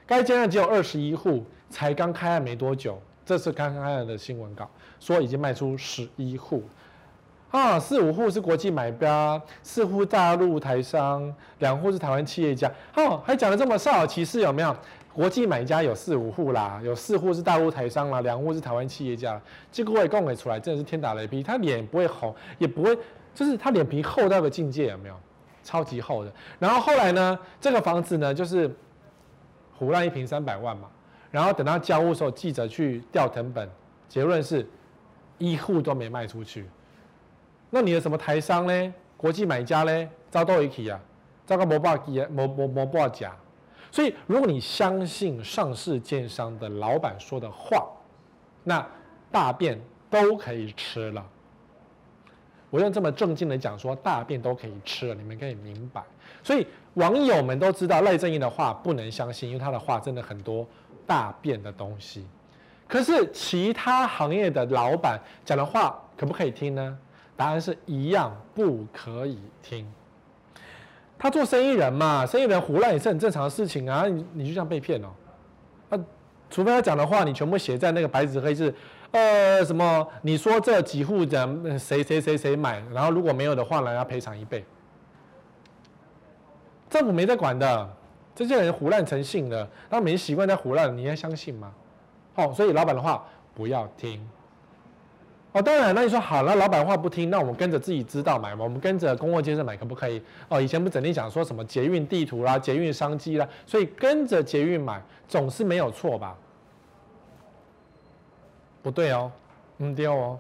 该建案只有二十一户，才刚开案没多久，这是刚开案的新闻稿，说已经卖出十一户，啊，四五户是国际买家，四户大陆台商，两户是台湾企业家，哦，还讲得这么少其事，有没有？国际买家有四五户啦，有四户是大陆台商啦，两户是台湾企业家。结果我也供给出来，真的是天打雷劈。他脸不会红，也不会，就是他脸皮厚到个境界，有没有？超级厚的。然后后来呢，这个房子呢，就是胡乱一平三百万嘛。然后等到交屋的时候，记者去调成本，结论是一户都没卖出去。那你的什么台商呢？国际买家呢？遭到一起啊，遭个没报机啊，没没没报假。所以，如果你相信上市建商的老板说的话，那大便都可以吃了。我用这么正经的讲说，大便都可以吃了，你们可以明白。所以网友们都知道赖正鎰的话不能相信，因为他的话真的很多大便的东西。可是其他行业的老板讲的话可不可以听呢？答案是一样，不可以听。他做生意人嘛，生意人胡乱也是很正常的事情啊。你你就这样被骗哦？啊，除非他讲的话你全部写在那个白纸黑字，呃，什么？你说这几户人谁谁谁谁买，然后如果没有的话呢，要赔偿一倍。政府没在管的，这些人胡乱成性了，他没习惯在胡乱，你还相信吗？好，所以老板的话不要听。哦，当然，那你说好了，老板话不听，那我们跟着自己知道买嘛，我们跟着公共建设买可不可以？哦，以前不整天讲说什么捷运地图啦、捷运商机啦，所以跟着捷运买总是没有错吧？不对哦，嗯，对哦。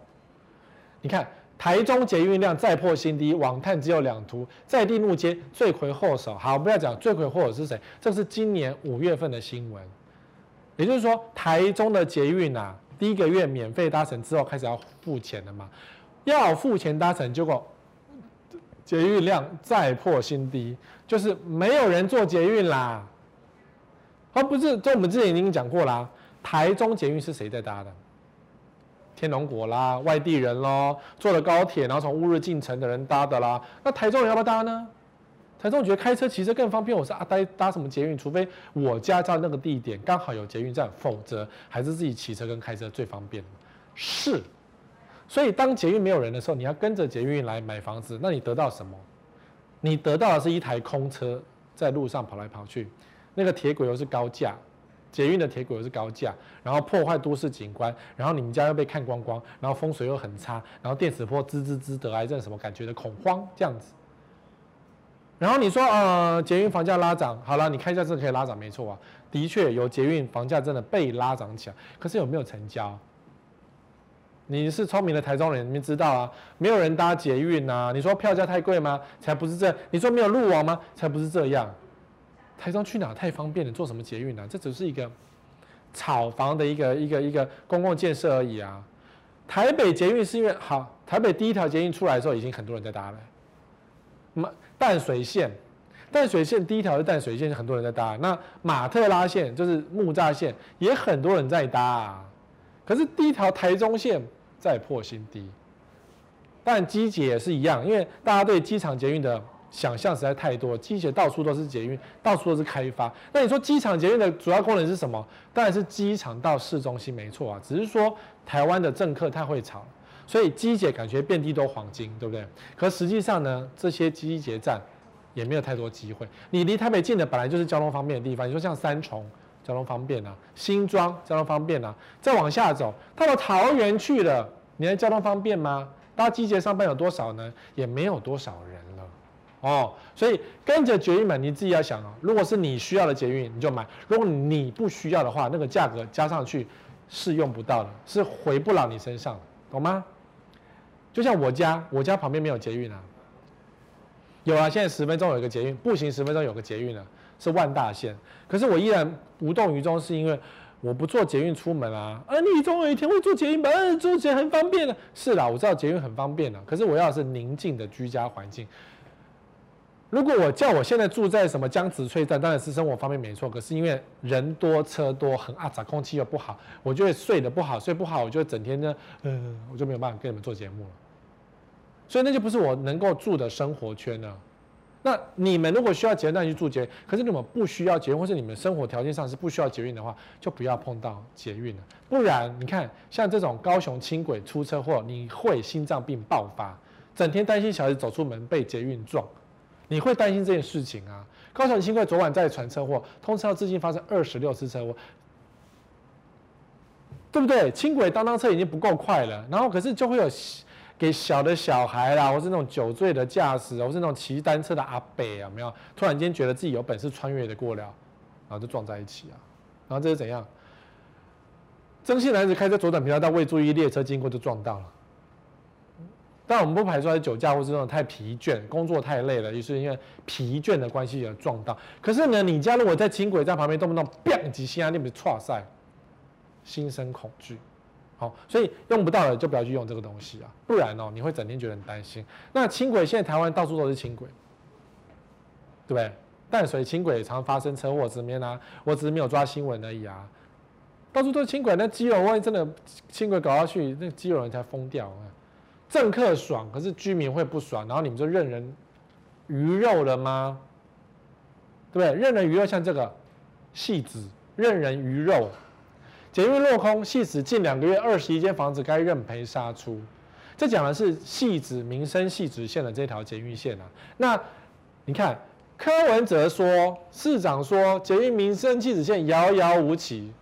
你看台中捷运量再破新低，网探只有两图，在地怒接罪魁祸首。好，不要讲罪魁祸首是谁，这是今年五月份的新闻，也就是说台中的捷运啊。第一个月免费搭乘之后开始要付钱的嘛？要付钱搭乘，结果捷运量再破新低，就是没有人坐捷运啦。而不是，这我们之前已经讲过啦。台中捷运是谁在搭的？天龙国啦，外地人咯，坐了高铁，然后从乌日进城的人搭的啦。那台中人要不要搭呢？台中我觉得开车骑车更方便，我是啊搭搭什么捷运？除非我家在那个地点刚好有捷运站，否则还是自己骑车跟开车最方便。是，所以当捷运没有人的时候，你要跟着捷运来买房子，那你得到什么？你得到的是一台空车在路上跑来跑去，那个铁轨又是高架，捷运的铁轨又是高架，然后破坏都市景观，然后你们家又被看光光，然后风水又很差，然后电磁波滋滋滋得癌症什么感觉的恐慌这样子。然后你说，呃，捷运房价拉涨，好了，你开价是可以拉涨，没错啊，的确有捷运房价真的被拉涨起来，可是有没有成交？你是聪明的台中人，你们知道啊，没有人搭捷运啊。你说票价太贵吗？才不是这。你说没有路网吗？才不是这样。台中去哪太方便了，坐什么捷运呢？这只是一个炒房的一个一个一个公共建设而已啊。台北捷运是因为好，台北第一条捷运出来的时候，已经很多人在搭了。那淡水线，淡水线第一条是淡水线，很多人在搭。那马特拉线就是木栅线，也很多人在搭。可是第一条台中线再破新低，但机捷也是一样，因为大家对机场捷运的想象实在太多，机捷到处都是捷运，到处都是开发。那你说机场捷运的主要功能是什么？当然是机场到市中心没错啊，只是说台湾的政客太会炒。所以机捷感觉遍地都黄金，对不对？可实际上呢，这些机捷站也没有太多机会。你离台北近的本来就是交通方便的地方，你说像三重交通方便啊，新庄交通方便啊，再往下走到了桃园去了，你还交通方便吗？搭机捷上班有多少呢？也没有多少人了哦。所以跟着捷运买，你自己要想哦。如果是你需要的捷运，你就买；如果你不需要的话，那个价格加上去是用不到的，是回不了你身上的，懂吗？就像我家，我家旁边没有捷运啊。有啊，现在十分钟有一个捷运，步行十分钟有个捷运了，是万大线。可是我依然无动于衷，是因为我不坐捷运出门啊。啊，你总有一天会坐捷运吧？啊，坐捷运很方便的。是啦，我知道捷运很方便的，可是我要的是宁静的居家环境。如果我叫我现在住在什么江子翠站，当然是生活方面没错。可是因为人多车多，很阿杂，空气又不好，我就会睡得不好，睡不好，我就整天呢，嗯、呃，我就没有办法跟你们做节目了。所以那就不是我能够住的生活圈了。那你们如果需要捷运，那就住捷运。可是你们不需要捷运，或是你们生活条件上是不需要捷运的话，就不要碰到捷运了。不然你看，像这种高雄轻轨出车祸，你会心脏病爆发，整天担心小孩子走出门被捷运撞。你会担心这件事情啊？高雄轻轨昨晚在传车祸，通车至今发生二十六次车祸，对不对？轻轨当当车已经不够快了，然后可是就会有给小的小孩啦，或是那种酒醉的驾驶，或是那种骑单车的阿伯啊，没有？突然间觉得自己有本事穿越的过了，然后就撞在一起啊！然后这是怎样？曾姓男子开车左转频道，未注意列车经过就撞到了。但我们不排除是酒驾，或是那种太疲倦、工作太累了，于是因为疲倦的关系而撞到。可是呢，你家如果在轻轨站旁边，动不动砰几下，你不是剉赛，心生恐惧。好，所以用不到的就不要去用这个东西啊，不然哦，你会整天觉得很担心。那轻轨现在台湾到处都是轻轨，对不对？淡水轻轨也常发生车祸，怎么样啊？我只是没有抓新闻而已啊。到处都是轻轨，那基隆万一真的轻轨搞下去，那基隆人才疯掉啊！政客爽，可是居民会不爽，然后你们就任人鱼肉了吗？对不对？任人鱼肉，像这个戏子任人鱼肉，捷运落空，戏子近两个月二十一间房子该认赔杀出。这讲的是戏子民生汐止线的这条捷运线啊。那你看柯文哲说，市长说捷运民生汐止线遥遥无期。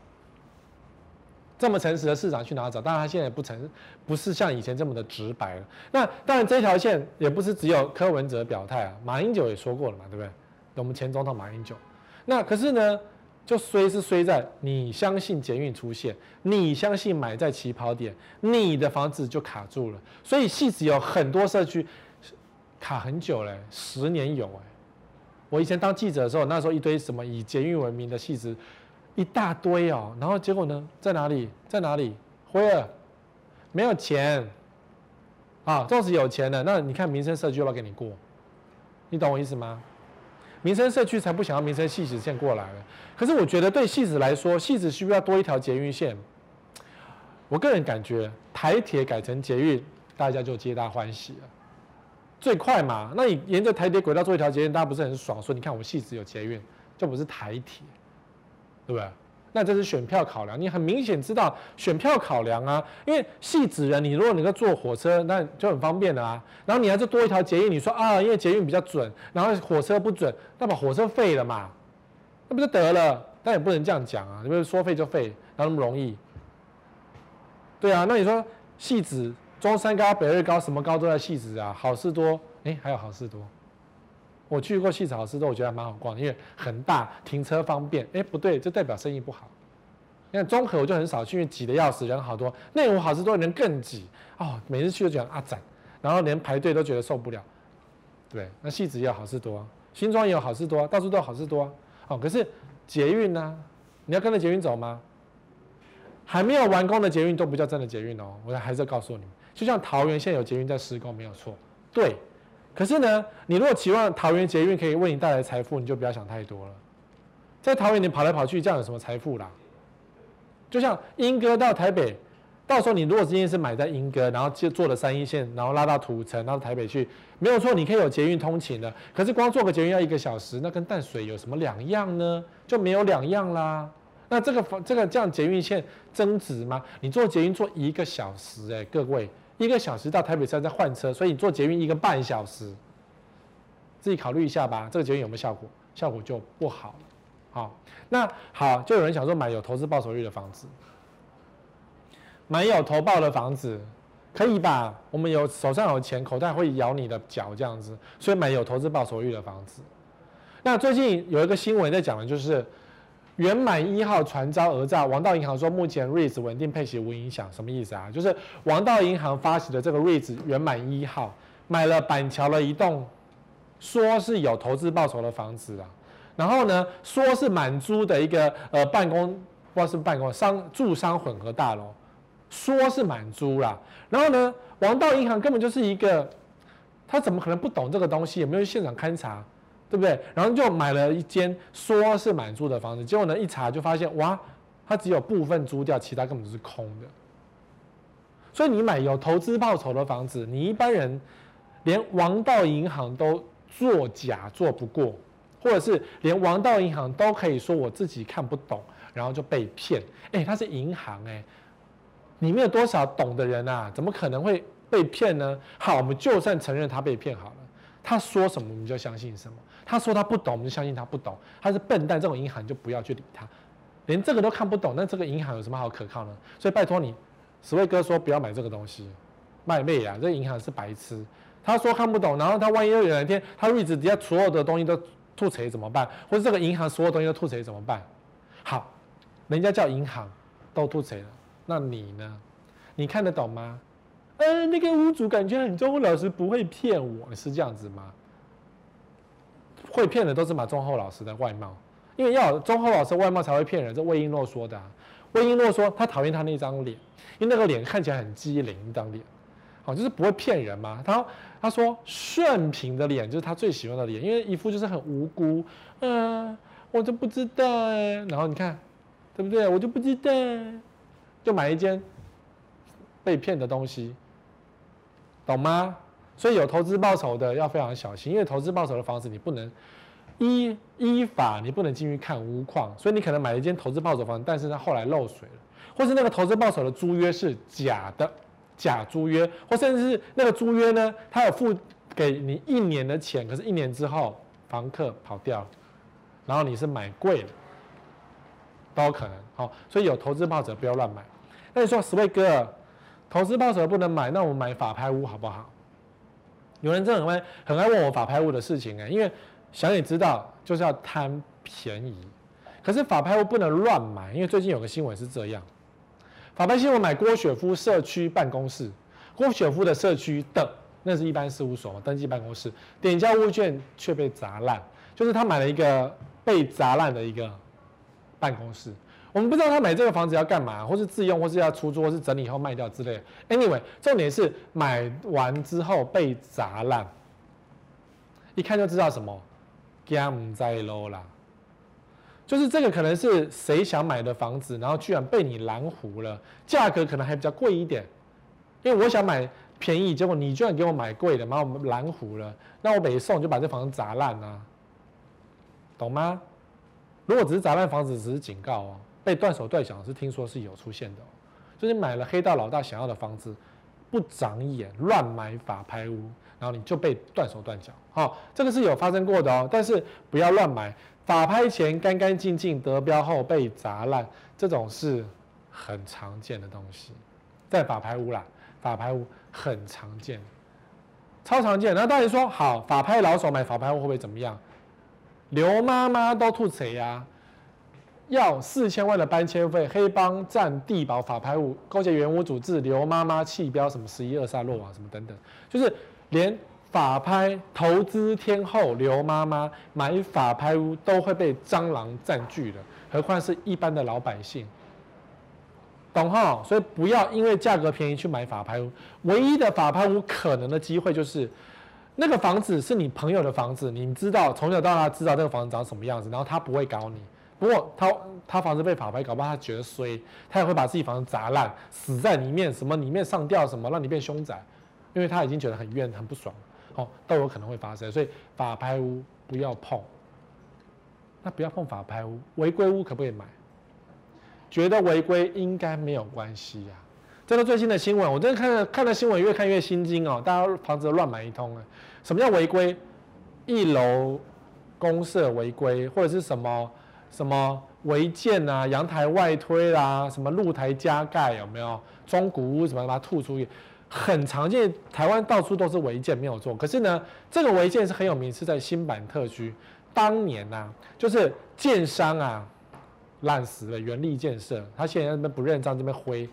这么诚实的市长去哪找？当然他现在也不诚，不是像以前这么的直白了。那当然这条线也不是只有柯文哲表态啊，马英九也说过了嘛，对不对？我们前总统马英九。那可是呢，就衰是衰在你相信捷运出现，你相信买在起跑点，你的房子就卡住了。所以汐止有很多社区卡很久了，十年有哎。我以前当记者的时候，那时候一堆什么以捷运闻名的汐止。一大堆哦，然后结果呢？在哪里？在哪里？辉儿，没有钱啊！纵使有钱的，那你看民生社区要不要给你过？你懂我意思吗？民生社区才不想要民生汐止线过来了。可是我觉得对戏子来说，戏子需不需要多一条捷运线。我个人感觉台铁改成捷运，大家就皆大欢喜了，最快嘛。那你沿着台铁轨道做一条捷运，大家不是很爽？说你看我戏子有捷运，就不是台铁。对不对？那这是选票考量，你很明显知道选票考量啊。因为汐止人，你如果能够坐火车，那就很方便的啊。然后你还是多一条捷运，你说啊，因为捷运比较准，然后火车不准，那把火车废了嘛，那不就得了？但也不能这样讲啊，你不是说废就废，哪那么容易？对啊，那你说汐止中山高、北二高，什么高都在汐止啊？好事多，哎，还有好事多。我去过汐止好市多，我觉得还蛮好逛，因为很大，停车方便。哎，不对，这代表生意不好。你看中和我就很少去，因为挤得要死，人好多。内湖好市多人更挤哦，每次去都觉得阿展，然后连排队都觉得受不了。对，那汐止也有好事多，新庄也有好事多，到处都有好事多。哦，可是捷运呢？你要跟着捷运走吗？还没有完工的捷运都不叫真的捷运哦。我还是要告诉你们，就像桃园现在有捷运在施工，没有错。对。可是呢，你如果期望桃园捷运可以为你带来财富，你就不要想太多了。在桃园你跑来跑去，这样有什么财富啦？就像莺歌到台北，到时候你如果今天是买在莺歌，然后就坐了三一线，然后拉到土城，然后台北去，没有错，你可以有捷运通勤的。可是光坐个捷运要一个小时，那跟淡水有什么两样呢？就没有两样啦。那这个这个这样捷运线增值吗？你坐捷运坐一个小时，欸，哎，各位。一个小时到台北站再换车，所以你坐捷运一个半小时，自己考虑一下吧。这个捷运有没有效果？效果就不好了。好，那好，就有人想说买有投资报酬率的房子，买有投报的房子可以吧？我们有手上有钱，口袋会咬你的脚这样子，所以买有投资报酬率的房子。那最近有一个新闻在讲的就是。圆满一号传召讹诈，王道银行说目前 REITs 稳定配息无影响，什么意思啊？就是王道银行发起的这个 REITs 圆满一号买了板桥的一栋说是有投资报酬的房子啊，然后呢，说是满租的一个呃办公，不知道是不是办公商住商混合大楼，说是满租啦，然后呢，王道银行根本就是一个，他怎么可能不懂这个东西？也没有去现场勘查，对不对？然后就买了一间说是满租的房子，结果呢一查就发现哇，它只有部分租掉，其他根本就是空的。所以你买有投资报酬的房子，你一般人连王道银行都作假做不过，或者是连王道银行都可以说我自己看不懂，然后就被骗。哎，它是银行哎，里面有多少懂的人啊？怎么可能会被骗呢？好，我们就算承认他被骗好了，他说什么我们就相信什么。他说他不懂，我们就相信他不懂。他是笨蛋，这种银行就不要去理他。连这个都看不懂，那这个银行有什么好可靠呢？所以拜托你。十位哥说不要买这个东西，卖妹啊！这银行是白痴。他说看不懂，然后他万一又有一天他日子底下所有的东西都吐槽怎么办？或者这个银行所有东西都吐槽怎么办？好，人家叫银行都吐槽了，那你呢？你看得懂吗？呃，那个屋主感觉很忠厚老实，不会骗我，是这样子吗？会骗的都是马忠厚老师的外貌，因为要忠厚老师外貌才会骗人。这魏璎珞说的。魏璎珞说她讨厌他那张脸，因为那个脸看起来很机灵，一张脸，好，就是不会骗人嘛。他他说顺平的脸就是他最喜欢的脸，因为一副就是很无辜，嗯、我就不知道哎。然后你看，对不对？我就不知道，就买一间被骗的东西，懂吗？所以有投资报酬的要非常小心，因为投资报酬的房子你不能。依依法，你不能进去看屋况，所以你可能买了一间投资报酬房，但是它后来漏水了，或是那个投资报酬的租约是假的，假租约，或甚至是那个租约呢，他有付给你一年的钱，可是一年之后房客跑掉了，然后你是买贵了，都有可能。好，所以有投资报酬不要乱买。那你说十位哥，投资报酬不能买，那我们买法拍屋好不好？有人真的很爱很爱问我法拍屋的事情哎，因为。想也知道，就是要贪便宜。可是法拍屋不能乱买，因为最近有个新闻是这样：法拍新闻买郭雪夫社区办公室，郭雪夫的社区的，那是一般事务所嘛，登记办公室，点交物券却被砸烂，就是他买了一个被砸烂的一个办公室。我们不知道他买这个房子要干嘛，或是自用，或是要出租，或是整理以后卖掉之类的。Anyway，重点是买完之后被砸烂，一看就知道什么。惊在啰啦，就是这个可能是谁想买的房子，然后居然被你拦糊了，价格可能还比较贵一点，因为我想买便宜，结果你居然给我买贵的，把我们拦胡了，那我北送就把这房子砸烂啊，懂吗？如果只是砸烂房子，只是警告哦，被断手断脚是听说是有出现的，就是买了黑道老大想要的房子，不长眼，乱买法拍屋。然后你就被断手断脚，好，这个是有发生过的哦。但是不要乱买，法拍前干干净净，得标后被砸烂，这种是很常见的东西，在法拍屋啦，法拍屋很常见，超常见。那大家说好，法拍老手买法拍屋会不会怎么样？刘妈妈都吐谁呀？要四千万的搬迁费，黑帮占地保法拍屋，勾结原屋主治刘妈妈弃标，什么十一二杀落网什么等等，就是。连法拍投资天后刘妈妈买法拍屋都会被蟑螂占据的，何况是一般的老百姓，懂哈？所以不要因为价格便宜去买法拍屋。唯一的法拍屋可能的机会就是，那个房子是你朋友的房子，你知道从小到大知道这个房子长什么样子，然后他不会搞你。不过他他房子被法拍，搞不好他觉得衰，他也会把自己房子砸烂，死在里面，什么里面上吊什么，让你变凶宅。因为他已经觉得很冤很不爽，哦，都有可能会发生，所以法拍屋不要碰。那不要碰法拍屋，违规屋可不可以买？觉得违规应该没有关系呀。这个最新的新闻，我真的看了看了新闻，越看越心惊哦。大家房子乱买一通啊？什么叫违规？一楼公设违规，或者是什么什么违建啊？阳台外推啦、啊，什么露台加盖有没有？中古屋什么把它吐出去？很常见，台湾到处都是违建，没有做。可是呢，这个违建是很有名，是在新版特区。当年呐、啊，就是建商啊，烂死了，元利建设，他现在那边不认账，这边挥。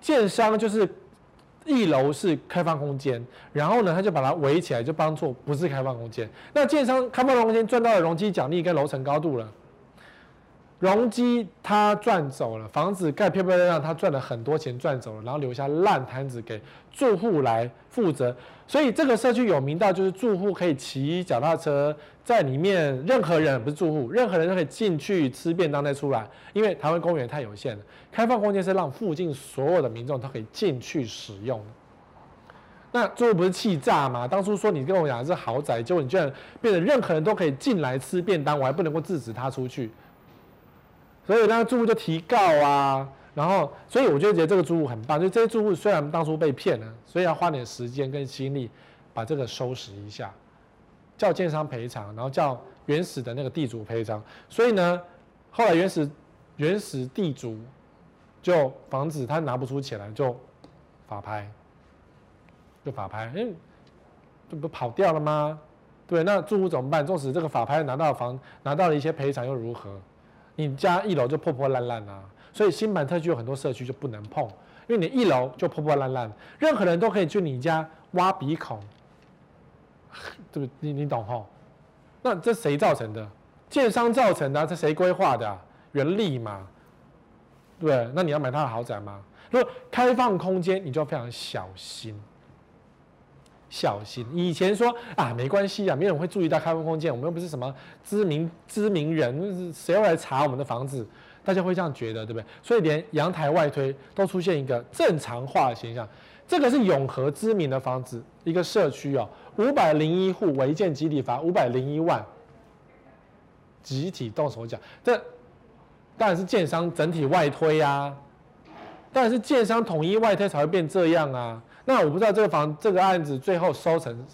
建商就是一楼是开放空间，然后呢，他就把它围起来，就当做不是开放空间。那建商开放空间赚到了容积奖励跟楼层高度了，容积他赚走了，房子盖漂漂亮亮，他赚了很多钱赚走了，然后留下烂摊子给住户来负责。所以这个社区有名到就是住户可以骑脚踏车在里面，任何人不是住户，任何人都可以进去吃便当再出来，因为台湾公园太有限了。开放空间是让附近所有的民众都可以进去使用。那最后不是气炸吗？当初说你跟我讲是豪宅，结果你居然变成任何人都可以进来吃便当，我还不能够制止他出去。所以那个住户就提告啊，然后所以我就觉得这个住户很棒。就这些住户虽然当初被骗了，所以要花点时间跟心力把这个收拾一下，叫建商赔偿，然后叫原始的那个地主赔偿。所以呢，后来原始原始地主。就房子他拿不出钱来，就法拍，就法拍，嗯，这不跑掉了吗？对，那住户怎么办？纵使这个法拍拿到房，拿到了一些赔偿又如何？你家一楼就破破烂烂啊，所以新版特区有很多社区就不能碰，因为你一楼就破破烂烂，任何人都可以去你家挖鼻孔，对不？你你懂吼？那这谁造成的？建商造成的啊，这谁规划的啊？原力嘛。对，那你要买他的豪宅吗？如果开放空间，你就非常小心，小心。以前说啊，没关系啊，没有人会注意到开放空间，我们又不是什么知名知名人，谁要来查我们的房子？大家会这样觉得，对不对？所以连阳台外推都出现一个正常化的现象。这个是永和知名的房子，一个社区哦，五百零一户违建集体罚五百零一万，集体动手脚这。当然是建商整体外推啊，当然是建商统一外推才会变这样啊。那我不知道这个房这个案子最后收成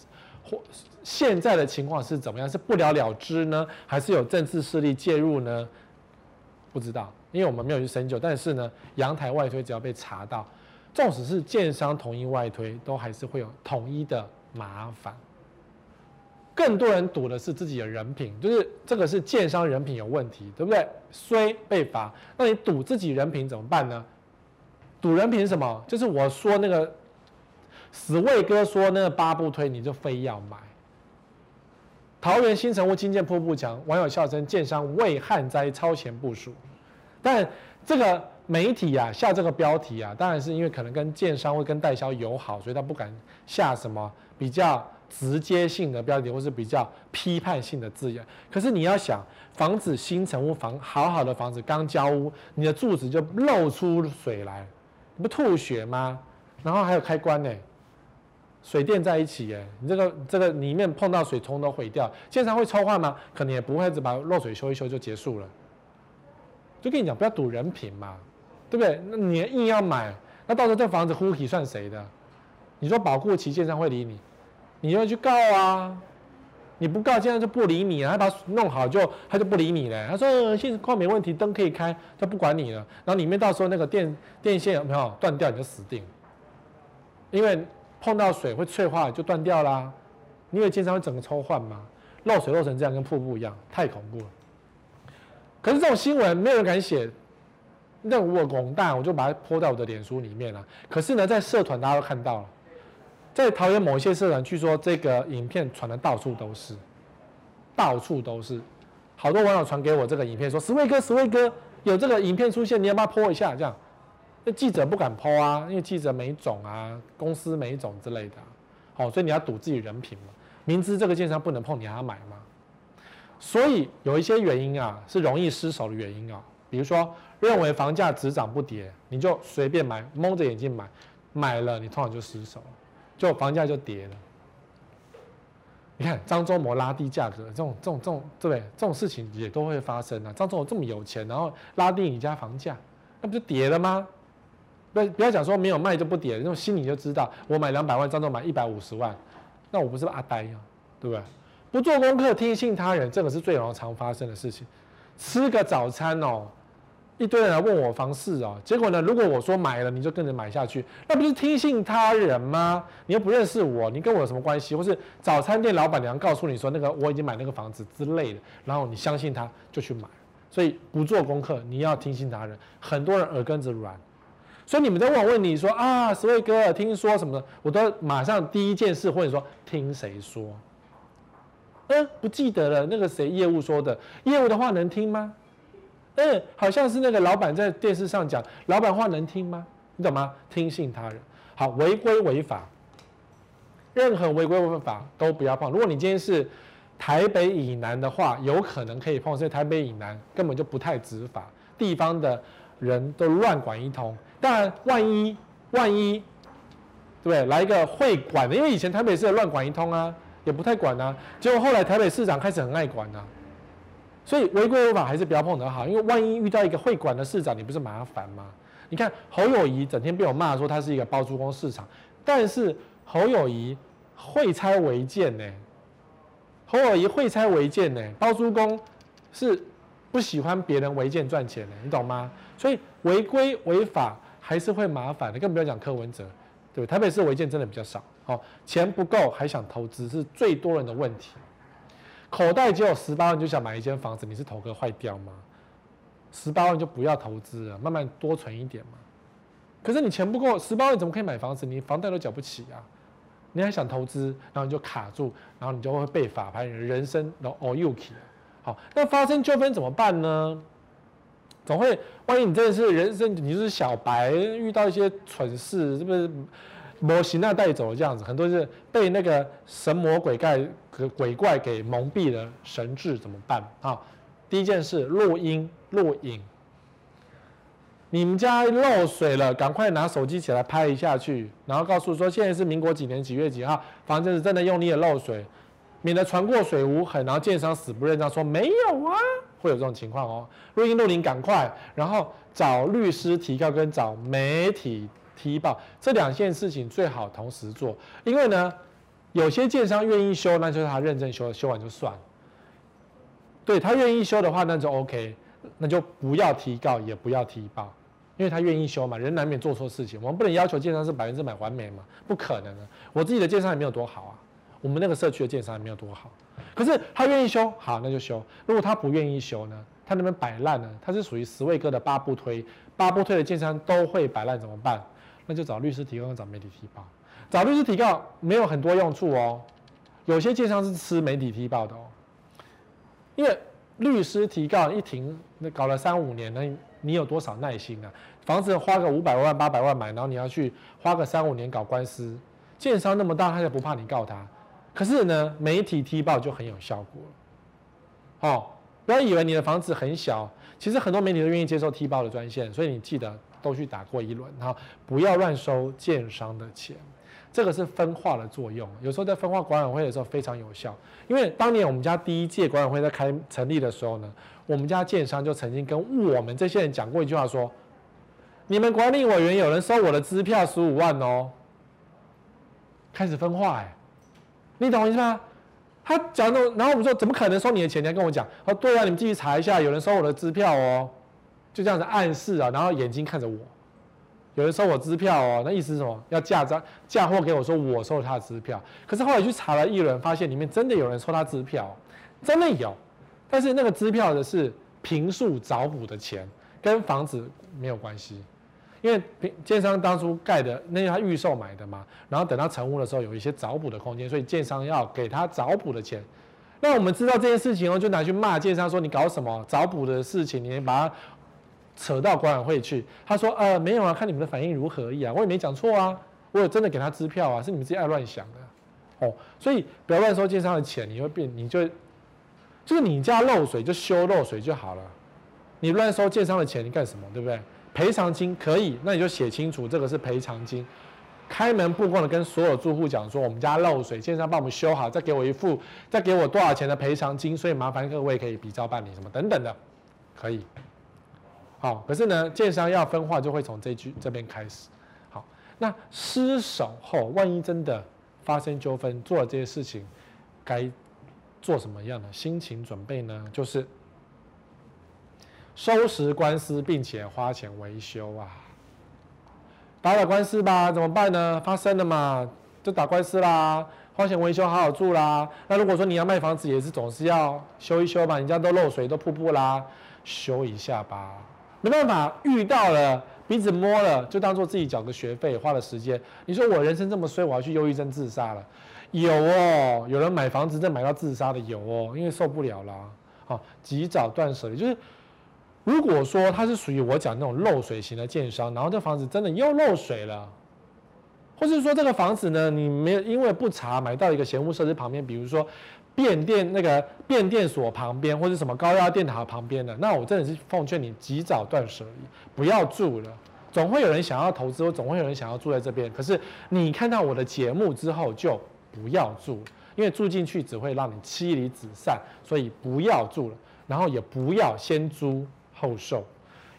或现在的情况是怎么样？是不了了之呢，还是有政治势力介入呢？不知道，因为我们没有去深究。但是呢，阳台外推只要被查到，纵使是建商统一外推，都还是会有统一的麻烦。更多人赌的是自己的人品，就是这个是建商人品有问题，对不对？虽被罚，那你赌自己人品怎么办呢？赌人品是什么？就是我说那个死魏哥说那个八不推，你就非要买。桃园新城屋惊见瀑布墙，网友笑称建商为旱灾超前部署。但这个媒体啊下这个标题啊，当然是因为可能跟建商会跟代销友好，所以他不敢下什么比较。直接性的标题，或是比较批判性的字眼。可是你要想，房子新城屋房，好好的房子刚交屋，你的柱子就漏出水来，不吐血吗？然后还有开关呢，水电在一起，耶，你这个这个里面碰到水冲都毁掉。建商会抽换吗？可能也不会，只把漏水修一修就结束了。就跟你讲，不要赌人品嘛，对不对？那你硬要买，那到时候这房子呼起算谁的？你说保护期建商会理你？你要去告啊！你不告，现在就不理你啊！他把弄好就他就不理你了。他说现况没问题，灯可以开，他不管你了。然后里面到时候那个电电线有没有断掉，你就死定了。因为碰到水会脆化，就断掉啦。你以为经常会整个抽换吗？漏水漏成这样，跟瀑布一样，太恐怖了。可是这种新闻没有人敢写，那我广大我就把它泼在我的脸书里面了。可是呢，在社团大家都看到了。在桃园某一些社团，据说这个影片传的到处都是，到处都是，好多网友传给我这个影片，说史威哥，史威哥有这个影片出现，你要不要泼一下？这样，那记者不敢 po 啊，因为记者没种啊，公司没种之类的，好，所以你要赌自己人品嘛，明知这个建商不能碰，你还要买吗？所以有一些原因啊，是容易失手的原因啊，比如说认为房价只涨不跌，你就随便买，蒙着眼睛买，买了你通常就失手。就房价就跌了，你看张忠谋拉低价格，这种这种这种对不对？这种事情也都会发生啊。张忠谋这么有钱，然后拉低你家房价，那不就跌了吗？不不要讲说没有卖就不跌，那种心里就知道，我买两百万，张总买一百五十万，那我不是阿呆呀，对不对？不做功课，听信他人，这个是最容易常发生的事情。吃个早餐哦。一堆人来问我房市哦，结果呢？如果我说买了，你就跟着买下去，那不是听信他人吗？你又不认识我，你跟我有什么关系？或是早餐店老板娘告诉你说那个我已经买那个房子之类的，然后你相信他就去买，所以不做功课，你要听信他人。很多人耳根子软，所以你们在问我问你说啊，十位哥听说什么，我都马上第一件事或者说听谁说？嗯，不记得了，那个谁业务说的，业务的话能听吗？嗯，好像是那个老板在电视上讲，老板话能听吗？你懂吗？听信他人。好，违规违法，任何违规违法都不要碰。如果你今天是台北以南的话，有可能可以碰，所以台北以南根本就不太执法，地方的人都乱管一通。当然，万一万一，对不对？来一个会管的，因为以前台北市乱管一通啊，也不太管啊。结果后来台北市长开始很爱管啊，所以违规违法还是不要碰的好。因为万一遇到一个会管的市长，你不是麻烦吗？你看侯友宜整天被我骂说他是一个包租公市场，但是侯友宜会拆违建呢？侯友宜会拆违建呢？包租公是不喜欢别人违建赚钱的，你懂吗？所以违规违法。还是会麻烦的，更不要讲柯文哲，对，台北市违建真的比较少，好，钱不够还想投资是最多人的问题。口袋只有十八万就想买一间房子，你是头壳坏掉吗？十八万就不要投资了，慢慢多存一点嘛。可是你钱不够，十八万怎么可以买房子？你房贷都缴不起啊！你还想投资，然后你就卡住，然后你就会被法拍，人生都哦又起。好，那发生纠纷怎么办呢？总会，万一你真的是人生，你就是小白，遇到一些蠢事，是不是魔神仔带走这样子？很多是被那个神魔鬼怪、鬼怪给蒙蔽了神智，怎么办啊？第一件事，录音录影。你们家漏水了，赶快拿手机起来拍一下去，然后告诉说现在是民国几年几月几号，房子是真的用力的漏水，免得船过水无痕，然后建商死不认账说没有啊。会有这种情况哦，录音录影赶快，然后找律师提告跟找媒体踢爆这两件事情最好同时做，因为呢，有些建商愿意修，那就是他认真修，修完就算了。对，他愿意修的话，那就 OK，那就不要提告，也不要踢爆，因为他愿意修嘛，人难免做错事情，我们不能要求建商是百分之百完美嘛，不可能的。我自己的建商也没有多好啊，我们那个社区的建商也没有多好。可是他愿意修，好，那就修。如果他不愿意修呢？他那边摆烂呢？他是属于十位哥的八不推，八不推的建商都会摆烂，怎么办？那就找律师提告，找媒体提报。找律师提告没有很多用处哦，有些建商是吃媒体踢爆的哦。因为律师提告一停，那搞了三五年，那你有多少耐心啊？房子花个五百万、八百万买，然后你要去花个三五年搞官司，建商那么大，他也不怕你告他。可是呢，媒体踢爆就很有效果了。哦，不要以为你的房子很小，其实很多媒体都愿意接受踢爆的专线，所以你记得都去打过一轮，哈，不要乱收建商的钱，这个是分化的作用。有时候在分化管委会的时候非常有效，因为当年我们家第一届管委会在开成立的时候呢，我们家建商就曾经跟我们这些人讲过一句话说：你们管理委员有人收我的支票十五万哦，开始分化哎。你懂我意思吗？他讲的，然后我们说怎么可能收你的钱？你还跟我讲，哦，对啊，你们继续查一下，有人收我的支票哦，就这样子暗示啊，然后眼睛看着我，有人收我支票哦，那意思是什么？要嫁妆嫁祸给我说我收了他的支票。可是后来去查了一轮，发现里面真的有人收他支票，真的有，但是那个支票的是平数找补的钱，跟房子没有关系。因为平建商当初盖的，那是他预售买的嘛，然后等到成屋的时候有一些找补的空间，所以建商要给他找补的钱。那我们知道这件事情后，就拿去骂建商说，你搞什么找补的事情，你把它扯到管委会去。他说呃没有啊，看你们的反应如何而已啊，我也没讲错啊，我有真的给他支票啊，是你们自己爱乱想的哦。所以不要乱收建商的钱，你会变，你就就是你家漏水就修漏水就好了，你乱收建商的钱，你干什么，对不对？赔偿金可以，那你就写清楚，这个是赔偿金。开门布告的跟所有住户讲说，我们家漏水，建商帮我们修好，再给我一副，再给我多少钱的赔偿金，所以麻烦各位可以比照办理什么等等的，可以。好，可是呢，建商要分化就会从这句这边开始。好，那失守后，万一真的发生纠纷，做了这些事情，该做什么样的心情准备呢？就是。收拾官司，并且花钱维修啊！打打官司吧，怎么办呢？发生了嘛，就打官司啦，花钱维修，好好住啦。那如果说你要卖房子，也是总是要修一修吧，人家都漏水都瀑布啦，修一下吧。没办法，遇到了鼻子摸了就当做自己缴个学费，花了时间。你说我人生这么衰，我要去忧郁症自杀了？有哦，有人买房子再买到自杀的有哦，因为受不了啦。好，及早断舍离，就是如果说它是属于我讲那种漏水型的建商，然后这房子真的又漏水了，或是说这个房子呢，你没有因为不查买到一个嫌恶设施旁边，比如说变电那个变电所旁边，或者什么高压电塔旁边的，那我真的是奉劝你及早断舍离，不要住了。总会有人想要投资，或总会有人想要住在这边，可是你看到我的节目之后就。不要住，因为住进去只会让你妻离子散，所以不要住了。然后也不要先租后售，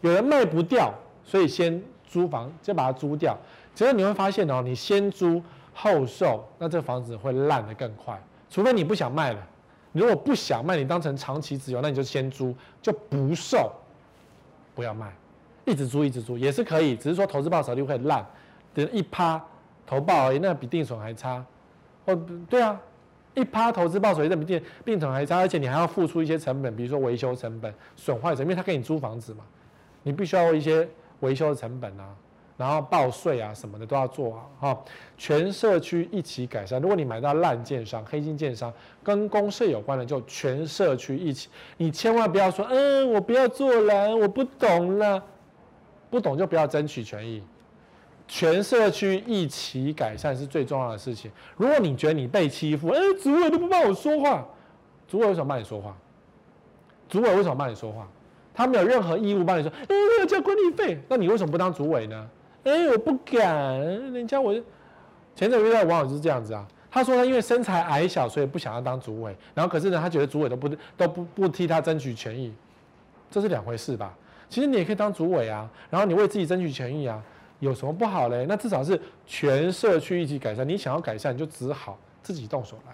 有人卖不掉，所以先租房，先把它租掉。其实你会发现哦，你先租后售，那这房子会烂得更快。除非你不想卖了，你如果不想卖，你当成长期持有，那你就先租，就不售，不要卖，一直租一直租也是可以，只是说投资报酬率会烂，等一趴投报而已，那比定损还差。哦，对啊，一趴投资报酬率比定定存还差，而且你还要付出一些成本，比如说维修成本、损坏成本，因为他给你租房子嘛，你必须要一些维修的成本啊，然后报税啊什么的都要做啊，哈，全社区一起改善。如果你买到烂建商、黑心建商，跟公社有关的，就全社区一起，你千万不要说，嗯，我不要做了，我不懂了，不懂就不要争取权益。全社区一起改善是最重要的事情。如果你觉得你被欺负，哎，主委都不帮我说话，主委为什么帮你说话？主委为什么帮你说话？他没有任何义务帮你说，哎，我要交管理费，那你为什么不当主委呢？哎，我不敢，人家我前阵遇到网友就是这样子啊，他说他因为身材矮小，所以不想要当主委，然后可是呢，他觉得主委都不都不不替他争取权益，这是两回事吧？其实你也可以当主委啊，然后你为自己争取权益啊。有什么不好嘞？那至少是全社区一起改善。你想要改善，你就只好自己动手来。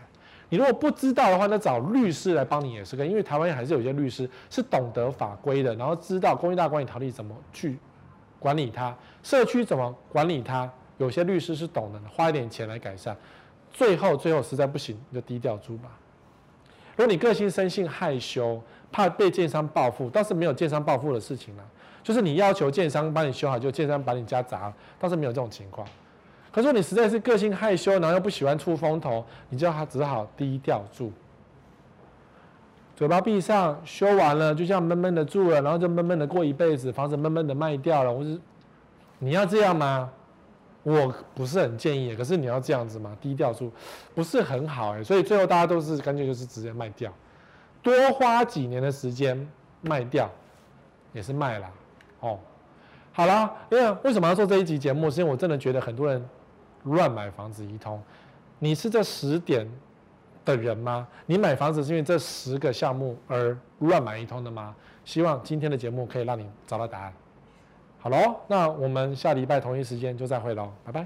你如果不知道的话，那找律师来帮你也是可以。因为台湾还是有些律师是懂得法规的，然后知道公益大管理条例怎么去管理它，社区怎么管理它。有些律师是懂的，花一点钱来改善。最后，最后实在不行，你就低调租吧。如果你个性生性害羞，怕被建商报复，倒是没有建商报复的事情了。就是你要求建商帮你修好，就建商把你家砸了，倒是没有这种情况。可是你实在是个性害羞，然后又不喜欢出风头，你就只好低调住，嘴巴闭上，修完了就这样闷闷的住了，然后就闷闷的过一辈子，房子闷闷的卖掉了。我是你要这样吗？我不是很建议，可是你要这样子吗？低调住不是很好哎，所以最后大家都是干脆就是直接卖掉，多花几年的时间卖掉也是卖了。哦，好啦，因为为什么要做这一集节目？是因为我真的觉得很多人乱买房子一通。你是这十点的人吗？你买房子是因为这十个项目而乱买一通的吗？希望今天的节目可以让你找到答案。好喽，那我们下礼拜同一时间就再会喽，拜拜。